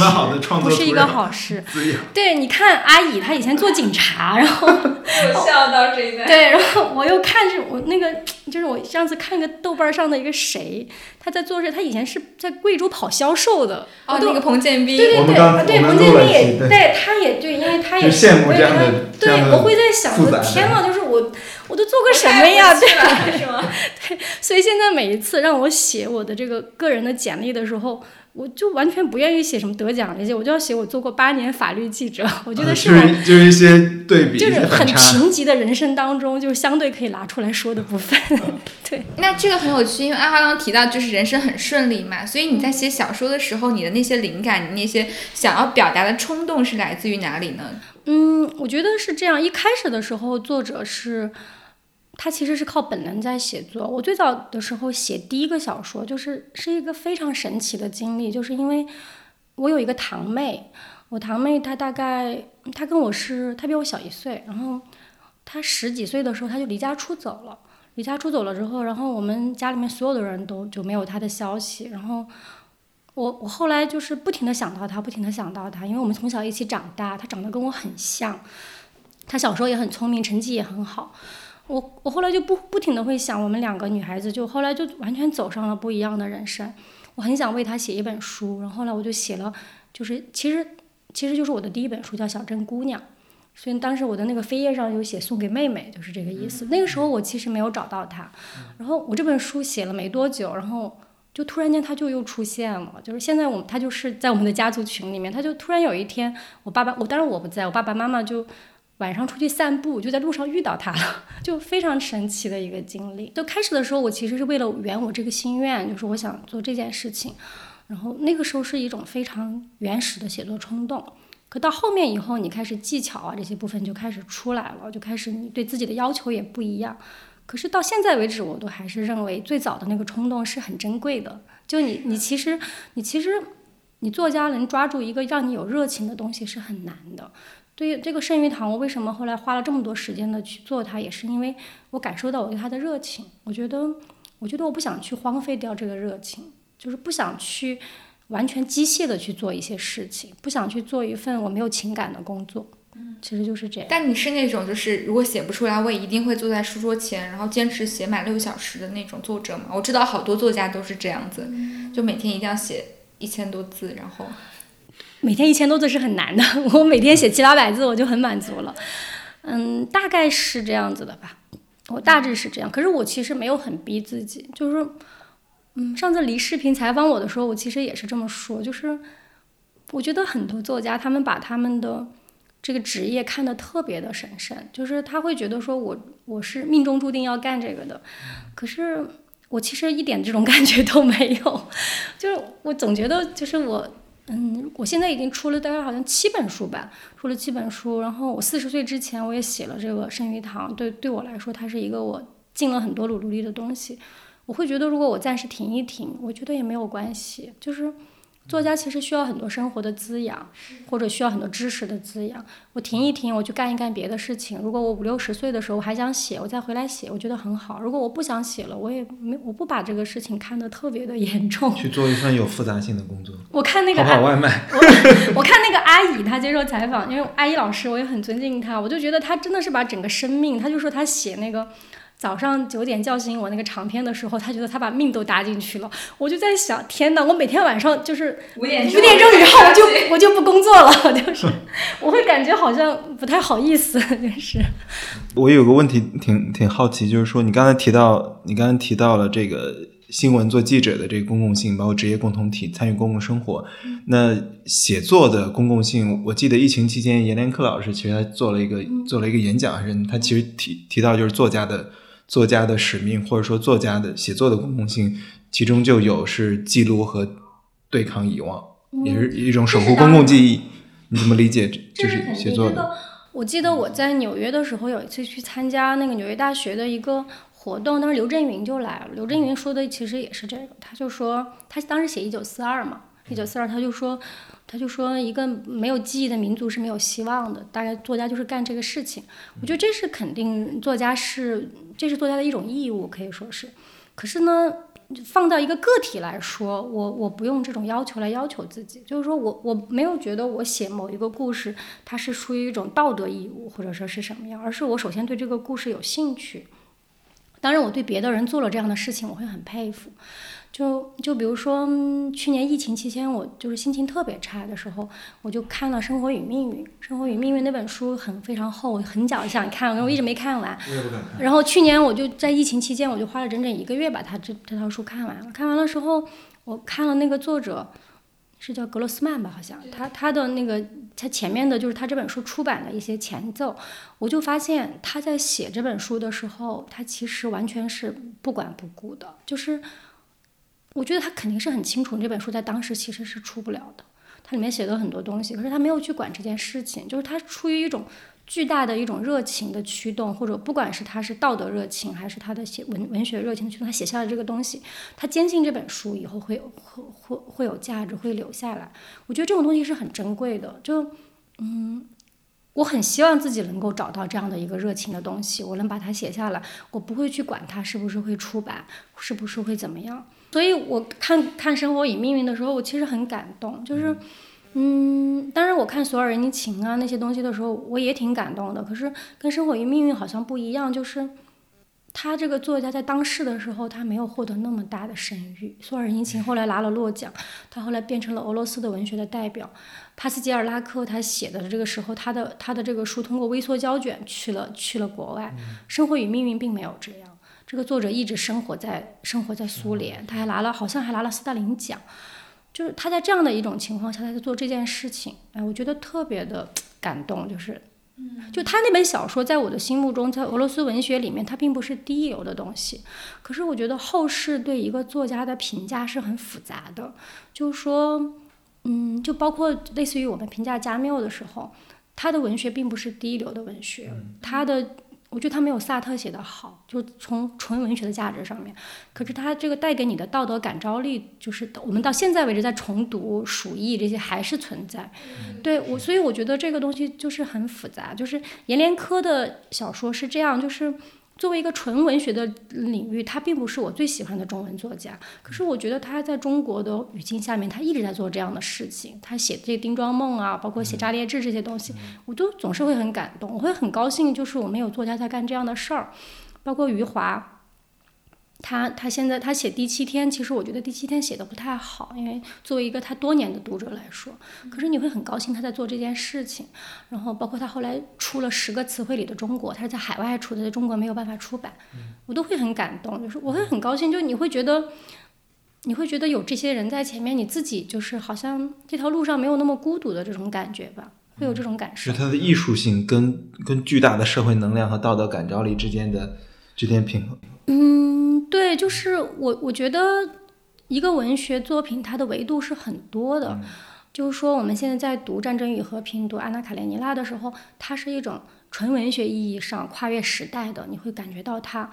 不是一个好事。对，你看阿乙，他以前做警察，然后我 笑到这一段。对，然后我又看着我那个，就是我上次看个豆瓣上的一个谁，他在做事，他以前是在贵州跑销售的。哦，那个彭建斌。对对对，对彭建斌也，对，他也对，因为他也是。我觉得，对，我会在想，我的天呐，就是我。我都做过什么呀？对吧？是吗？对，所以现在每一次让我写我的这个个人的简历的时候，我就完全不愿意写什么得奖那些，我就要写我做过八年法律记者。我觉得是就是一些对比，就是很贫瘠的人生当中，就是相对可以拿出来说的部分。对，那这个很有趣，因为阿花刚刚提到就是人生很顺利嘛，所以你在写小说的时候，你的那些灵感，你那些想要表达的冲动是来自于哪里呢？嗯，我觉得是这样，一开始的时候，作者是。他其实是靠本能在写作。我最早的时候写第一个小说，就是是一个非常神奇的经历，就是因为我有一个堂妹，我堂妹她大概她跟我是她比我小一岁，然后她十几岁的时候她就离家出走了。离家出走了之后，然后我们家里面所有的人都就没有她的消息。然后我我后来就是不停的想到她，不停的想到她，因为我们从小一起长大，她长得跟我很像，她小时候也很聪明，成绩也很好。我我后来就不不停的会想，我们两个女孩子就后来就完全走上了不一样的人生。我很想为她写一本书，然后后来我就写了，就是其实其实就是我的第一本书叫《小镇姑娘》，所以当时我的那个扉页上有写送给妹妹，就是这个意思。那个时候我其实没有找到她，然后我这本书写了没多久，然后就突然间她就又出现了，就是现在我们她就是在我们的家族群里面，她就突然有一天，我爸爸我当然我不在我爸爸妈妈就。晚上出去散步，就在路上遇到他了，就非常神奇的一个经历。就开始的时候，我其实是为了圆我这个心愿，就是我想做这件事情。然后那个时候是一种非常原始的写作冲动。可到后面以后，你开始技巧啊这些部分就开始出来了，就开始你对自己的要求也不一样。可是到现在为止，我都还是认为最早的那个冲动是很珍贵的。就你，你其实，你其实。你作家能抓住一个让你有热情的东西是很难的。对于这个圣鱼堂，我为什么后来花了这么多时间的去做它，也是因为我感受到我对它的热情。我觉得，我觉得我不想去荒废掉这个热情，就是不想去完全机械的去做一些事情，不想去做一份我没有情感的工作。嗯，其实就是这样。但你是那种就是如果写不出来，我也一定会坐在书桌前，然后坚持写满六小时的那种作者吗？我知道好多作家都是这样子，就每天一定要写一千多字，然后。每天一千多字是很难的，我每天写七八百字我就很满足了。嗯，大概是这样子的吧，我大致是这样。可是我其实没有很逼自己，就是，嗯，上次离视频采访我的时候，我其实也是这么说，就是我觉得很多作家他们把他们的这个职业看得特别的神圣，就是他会觉得说我我是命中注定要干这个的，可是我其实一点这种感觉都没有，就是我总觉得就是我。嗯，我现在已经出了大概好像七本书吧，出了七本书。然后我四十岁之前我也写了这个圣鱼堂，对对我来说，它是一个我尽了很多努力的东西。我会觉得，如果我暂时停一停，我觉得也没有关系，就是。作家其实需要很多生活的滋养，或者需要很多知识的滋养。我停一停，我去干一干别的事情。如果我五六十岁的时候我还想写，我再回来写，我觉得很好。如果我不想写了，我也没我不把这个事情看得特别的严重。去做一份有复杂性的工作。我看那个外卖。我我看那个阿姨，她接受采访，因为阿姨老师我也很尊敬她，我就觉得她真的是把整个生命，她就说她写那个。早上九点叫醒我那个长篇的时候，他觉得他把命都搭进去了。我就在想，天哪！我每天晚上就是五点钟以后，我就我就不工作了，就是我会感觉好像不太好意思，就是。我有个问题挺挺好奇，就是说你刚才提到，你刚才提到了这个新闻做记者的这个公共性，包括职业共同体参与公共生活。那写作的公共性，我记得疫情期间，阎连科老师其实他做了一个做了一个演讲，还是他其实提提到就是作家的。作家的使命，或者说作家的写作的公共性，其中就有是记录和对抗遗忘，也是一种守护公共记忆。你怎么理解？就是写作的。我记得我在纽约的时候，有一次去参加那个纽约大学的一个活动，当时刘震云就来了。刘震云说的其实也是这个，他就说他当时写一九四二嘛，一九四二，他就说。他就说，一个没有记忆的民族是没有希望的。大概作家就是干这个事情。我觉得这是肯定，作家是这是作家的一种义务，可以说是。可是呢，放到一个个体来说，我我不用这种要求来要求自己。就是说我我没有觉得我写某一个故事，它是出于一种道德义务，或者说是什么样，而是我首先对这个故事有兴趣。当然，我对别的人做了这样的事情，我会很佩服。就就比如说去年疫情期间，我就是心情特别差的时候，我就看了《生活与命运》。《生活与命运》那本书很非常厚，很早想看，我一直没看完。然后去年我就在疫情期间，我就花了整整一个月把它这这套书看完了。看完了之后，我看了那个作者是叫格罗斯曼吧，好像他他的那个他前面的就是他这本书出版的一些前奏，我就发现他在写这本书的时候，他其实完全是不管不顾的，就是。我觉得他肯定是很清楚这本书在当时其实是出不了的，它里面写的很多东西，可是他没有去管这件事情，就是他出于一种巨大的一种热情的驱动，或者不管是他是道德热情还是他的写文文学热情驱动，他写下了这个东西，他坚信这本书以后会会会会有价值，会留下来。我觉得这种东西是很珍贵的，就嗯。我很希望自己能够找到这样的一个热情的东西，我能把它写下来，我不会去管它是不是会出版，是不是会怎么样。所以我看看《生活与命运》的时候，我其实很感动，就是，嗯，当然我看《索尔人尼琴》啊那些东西的时候，我也挺感动的。可是跟《生活与命运》好像不一样，就是他这个作家在当世的时候，他没有获得那么大的声誉。《索尔人尼琴》后来拿了诺奖，他后来变成了俄罗斯的文学的代表。帕斯捷尔拉克他写的这个时候，他的他的这个书通过微缩胶卷去了去了国外。生活与命运并没有这样，这个作者一直生活在生活在苏联，他还拿了好像还拿了斯大林奖，就是他在这样的一种情况下他在做这件事情，哎，我觉得特别的感动，就是，就他那本小说在我的心目中，在俄罗斯文学里面，它并不是第一流的东西，可是我觉得后世对一个作家的评价是很复杂的，就是说。嗯，就包括类似于我们评价加缪的时候，他的文学并不是第一流的文学，他的我觉得他没有萨特写的好，就从纯文学的价值上面。可是他这个带给你的道德感召力，就是我们到现在为止在重读《鼠疫》这些还是存在。对我，所以我觉得这个东西就是很复杂。就是阎连科的小说是这样，就是。作为一个纯文学的领域，他并不是我最喜欢的中文作家。可是我觉得他在中国的语境下面，他一直在做这样的事情。他写这《丁庄梦》啊，包括写《炸裂志》这些东西，我都总是会很感动，我会很高兴，就是我们有作家在干这样的事儿，包括余华。他他现在他写第七天，其实我觉得第七天写的不太好，因为作为一个他多年的读者来说，可是你会很高兴他在做这件事情。然后包括他后来出了十个词汇里的中国，他是在海外出的，在中国没有办法出版，我都会很感动，就是我会很高兴，就你会觉得你会觉得有这些人在前面，你自己就是好像这条路上没有那么孤独的这种感觉吧，会有这种感受。是他的艺术性跟跟巨大的社会能量和道德感召力之间的之间平衡。嗯，对，就是我，我觉得一个文学作品它的维度是很多的。就是说，我们现在在读《战争与和平》、读《安娜·卡列尼娜》的时候，它是一种纯文学意义上跨越时代的，你会感觉到它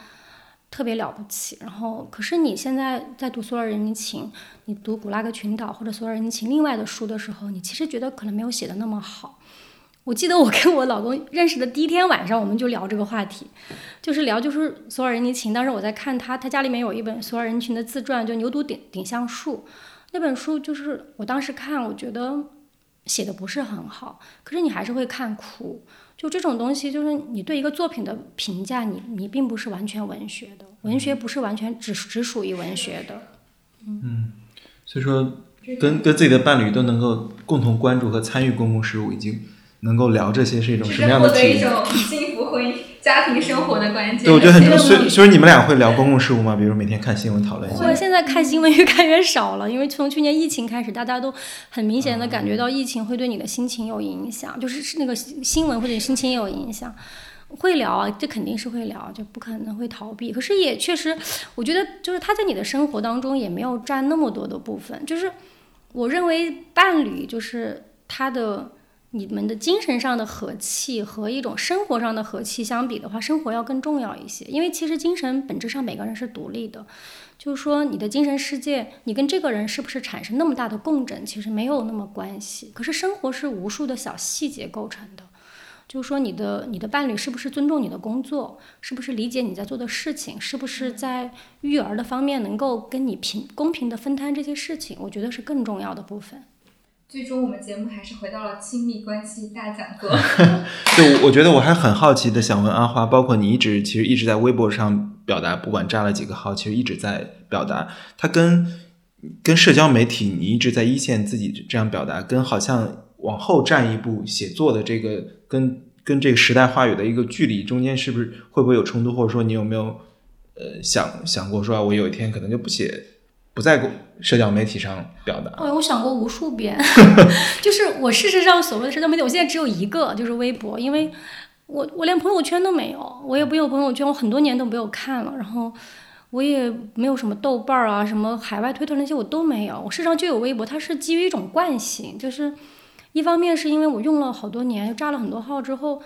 特别了不起。然后，可是你现在在读《索尔仁尼琴》，你读《古拉格群岛》或者《索尔仁尼琴》另外的书的时候，你其实觉得可能没有写的那么好。我记得我跟我老公认识的第一天晚上，我们就聊这个话题，就是聊就是索尔仁尼琴。当时我在看他，他家里面有一本索尔仁尼琴的自传，就《牛犊顶顶橡树》那本书，就是我当时看，我觉得写的不是很好，可是你还是会看哭。就这种东西，就是你对一个作品的评价，你你并不是完全文学的，文学不是完全只只属于文学的。嗯，所以说跟跟自己的伴侣都能够共同关注和参与公共事务，已经。能够聊这些是一种什么样的体验？一种 幸福婚姻、家庭生活的关键。对，我觉得很重要。所以，所以你们俩会聊公共事务吗？比如每天看新闻讨论一下。我现在看新闻越看越少了，因为从去年疫情开始，大家都很明显的感觉到疫情会对你的心情有影响，就是是那个新闻或者心情有影响。会聊啊，这肯定是会聊，就不可能会逃避。可是也确实，我觉得就是他在你的生活当中也没有占那么多的部分。就是我认为伴侣就是他的。你们的精神上的和气和一种生活上的和气相比的话，生活要更重要一些。因为其实精神本质上每个人是独立的，就是说你的精神世界，你跟这个人是不是产生那么大的共振，其实没有那么关系。可是生活是无数的小细节构成的，就是说你的你的伴侣是不是尊重你的工作，是不是理解你在做的事情，是不是在育儿的方面能够跟你平公平的分摊这些事情，我觉得是更重要的部分。最终，我们节目还是回到了亲密关系大讲座。对，我觉得我还很好奇的想问阿花，包括你一直其实一直在微博上表达，不管炸了几个号，其实一直在表达。它跟跟社交媒体，你一直在一线自己这样表达，跟好像往后站一步写作的这个，跟跟这个时代话语的一个距离中间，是不是会不会有冲突？或者说，你有没有呃想想过说啊，我有一天可能就不写？不在社交媒体上表达。哎，我想过无数遍，就是我事实上所谓的社交媒体，我现在只有一个，就是微博，因为我我连朋友圈都没有，我也不有朋友圈，我很多年都没有看了，然后我也没有什么豆瓣儿啊，什么海外推特那些我都没有，我事实上就有微博，它是基于一种惯性，就是一方面是因为我用了好多年，又炸了很多号之后，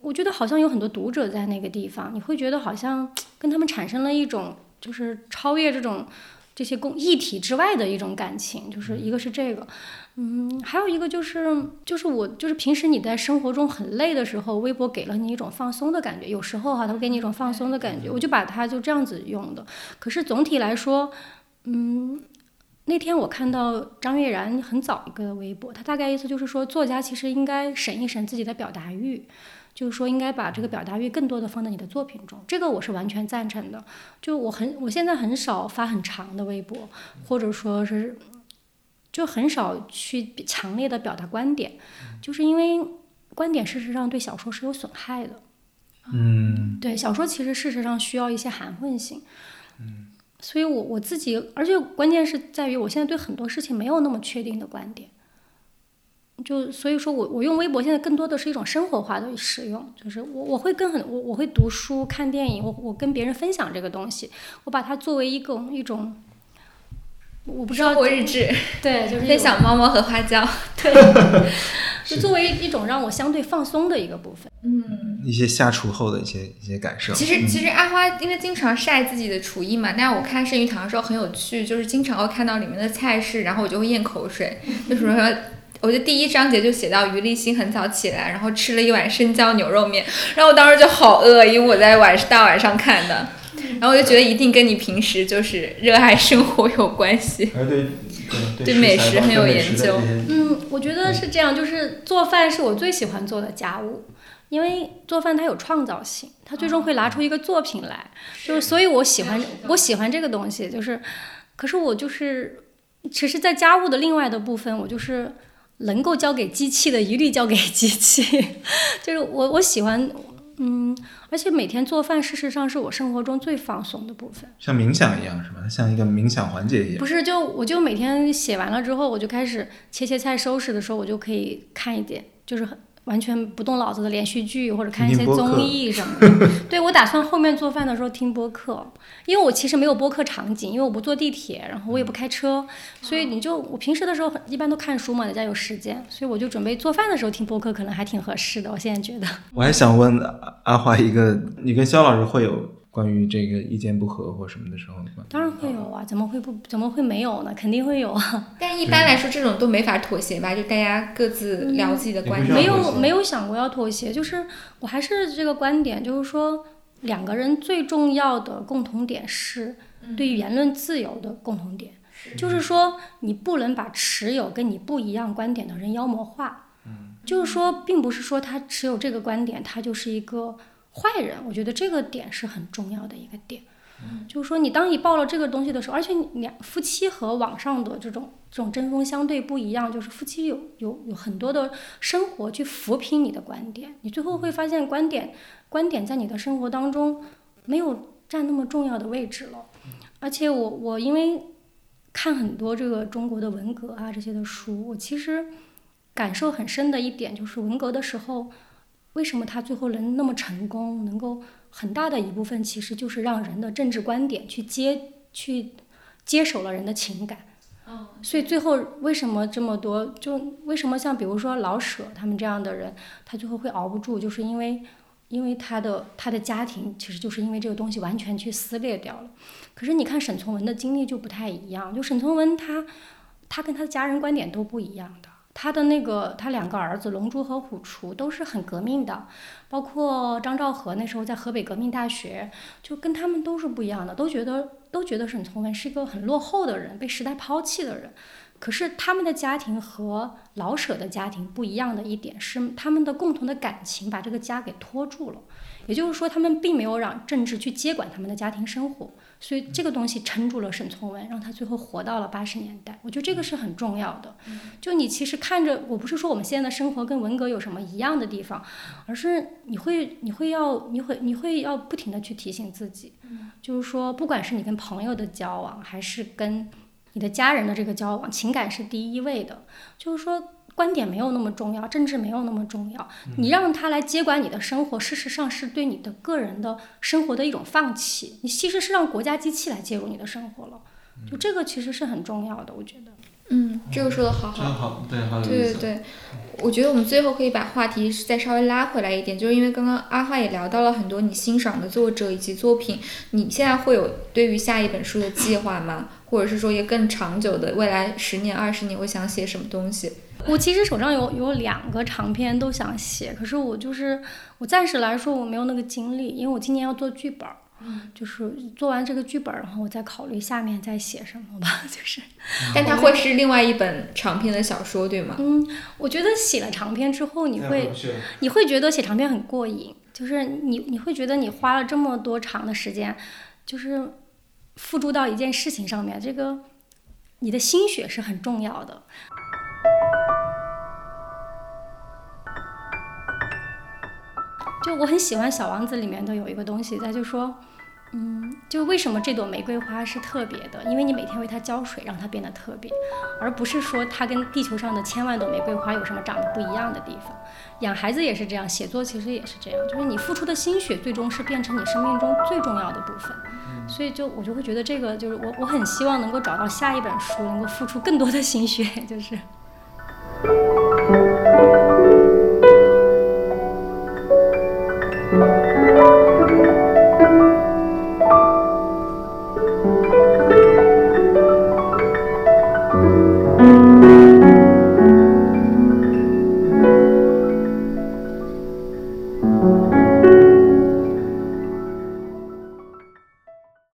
我觉得好像有很多读者在那个地方，你会觉得好像跟他们产生了一种就是超越这种。这些共一体之外的一种感情，就是一个是这个，嗯，还有一个就是就是我就是平时你在生活中很累的时候，微博给了你一种放松的感觉，有时候哈，它会给你一种放松的感觉，我就把它就这样子用的。可是总体来说，嗯，那天我看到张悦然很早一个微博，他大概意思就是说，作家其实应该审一审自己的表达欲。就是说，应该把这个表达欲更多的放在你的作品中，这个我是完全赞成的。就我很，我现在很少发很长的微博，或者说是，就很少去强烈的表达观点，就是因为观点事实上对小说是有损害的。嗯，对，小说其实事实上需要一些含混性。嗯，所以我我自己，而且关键是在于，我现在对很多事情没有那么确定的观点。就所以说我我用微博现在更多的是一种生活化的使用，就是我我会跟很我我会读书看电影，我我跟别人分享这个东西，我把它作为一种一种，我不知道生活日志，对，就是分享猫猫和花椒，对，就作为一种让我相对放松的一个部分。嗯，一些下厨后的一些一些感受。其实嗯其实阿花因为经常晒自己的厨艺嘛，那我看剩鱼堂的时候很有趣，就是经常会看到里面的菜式，然后我就会咽口水，就是说。我觉得第一章节就写到于立新很早起来，然后吃了一碗生椒牛肉面，然后我当时就好饿，因为我在晚大晚上看的，然后我就觉得一定跟你平时就是热爱生活有关系。而对对 对美食很有研究嗯，我觉得是这样，就是做饭是我最喜欢做的家务，因为做饭它有创造性，它最终会拿出一个作品来，就是所以我喜欢我喜欢这个东西，就是，可是我就是，其实，在家务的另外的部分，我就是能够交给机器的一律交给机器，就是我我喜欢，嗯，而且每天做饭事实上是我生活中最放松的部分。像冥想一样是吧？像一个冥想环节一样不。是，就我就每天写完了之后，我就开始切切菜、收拾的时候，我就可以看一点，就是很完全不动脑子的连续剧，或者看一些综艺什么的。对我打算后面做饭的时候听播客，因为我其实没有播客场景，因为我不坐地铁，然后我也不开车，所以你就我平时的时候很一般都看书嘛，在家有时间，所以我就准备做饭的时候听播客，可能还挺合适的。我现在觉得。我还想问阿阿华一个，你跟肖老师会有关于这个意见不合或什么的时候吗？当然会有啊，怎么会不怎么会没有呢？肯定会有啊。但一般来说，这种都没法妥协吧？就大家各自聊自己的观点。没有没有想过要妥协，就是我还是这个观点，就是说两个人最重要的共同点是对于言论自由的共同点，就是说你不能把持有跟你不一样观点的人妖魔化。就是说，并不是说他持有这个观点，他就是一个坏人。我觉得这个点是很重要的一个点。就是说，你当你报了这个东西的时候，而且你两夫妻和网上的这种这种针锋相对不一样，就是夫妻有有有很多的生活去扶贫你的观点，你最后会发现观点观点在你的生活当中没有占那么重要的位置了。而且我我因为看很多这个中国的文革啊这些的书，我其实感受很深的一点就是文革的时候，为什么他最后能那么成功，能够很大的一部分其实就是让人的政治观点去接去接手了人的情感。所以最后为什么这么多？就为什么像比如说老舍他们这样的人，他最后会熬不住，就是因为因为他的他的家庭其实就是因为这个东西完全去撕裂掉了。可是你看沈从文的经历就不太一样，就沈从文他他跟他的家人观点都不一样的。他的那个，他两个儿子龙珠和虎雏都是很革命的，包括张兆和那时候在河北革命大学，就跟他们都是不一样的，都觉得都觉得沈从文是一个很落后的人，被时代抛弃的人。可是他们的家庭和老舍的家庭不一样的一点是，他们的共同的感情把这个家给拖住了。也就是说，他们并没有让政治去接管他们的家庭生活，所以这个东西撑住了沈从文，让他最后活到了八十年代。我觉得这个是很重要的。就你其实看着，我不是说我们现在的生活跟文革有什么一样的地方，而是你会你会要你会你会要不停的去提醒自己，就是说，不管是你跟朋友的交往，还是跟你的家人的这个交往，情感是第一位的。就是说，观点没有那么重要，政治没有那么重要。你让他来接管你的生活，事实上是对你的个人的生活的一种放弃。你其实是让国家机器来介入你的生活了。就这个其实是很重要的，我觉得。嗯，这个说的好真好。好，对，好有对意思。对对，我觉得我们最后可以把话题再稍微拉回来一点，就是因为刚刚阿花也聊到了很多你欣赏的作者以及作品，你现在会有对于下一本书的计划吗？或者是说也更长久的，未来十年、二十年会想写什么东西？我其实手上有有两个长篇都想写，可是我就是我暂时来说我没有那个精力，因为我今年要做剧本儿，就是做完这个剧本，然后我再考虑下面再写什么吧。就是，但它会是另外一本长篇的小说，对吗？嗯，我觉得写了长篇之后，你会你会觉得写长篇很过瘾，就是你你会觉得你花了这么多长的时间，就是付诸到一件事情上面，这个你的心血是很重要的。就我很喜欢《小王子》里面的有一个东西，他就说，嗯，就为什么这朵玫瑰花是特别的？因为你每天为它浇水，让它变得特别，而不是说它跟地球上的千万朵玫瑰花有什么长得不一样的地方。养孩子也是这样，写作其实也是这样，就是你付出的心血，最终是变成你生命中最重要的部分。所以就我就会觉得这个就是我我很希望能够找到下一本书，能够付出更多的心血，就是。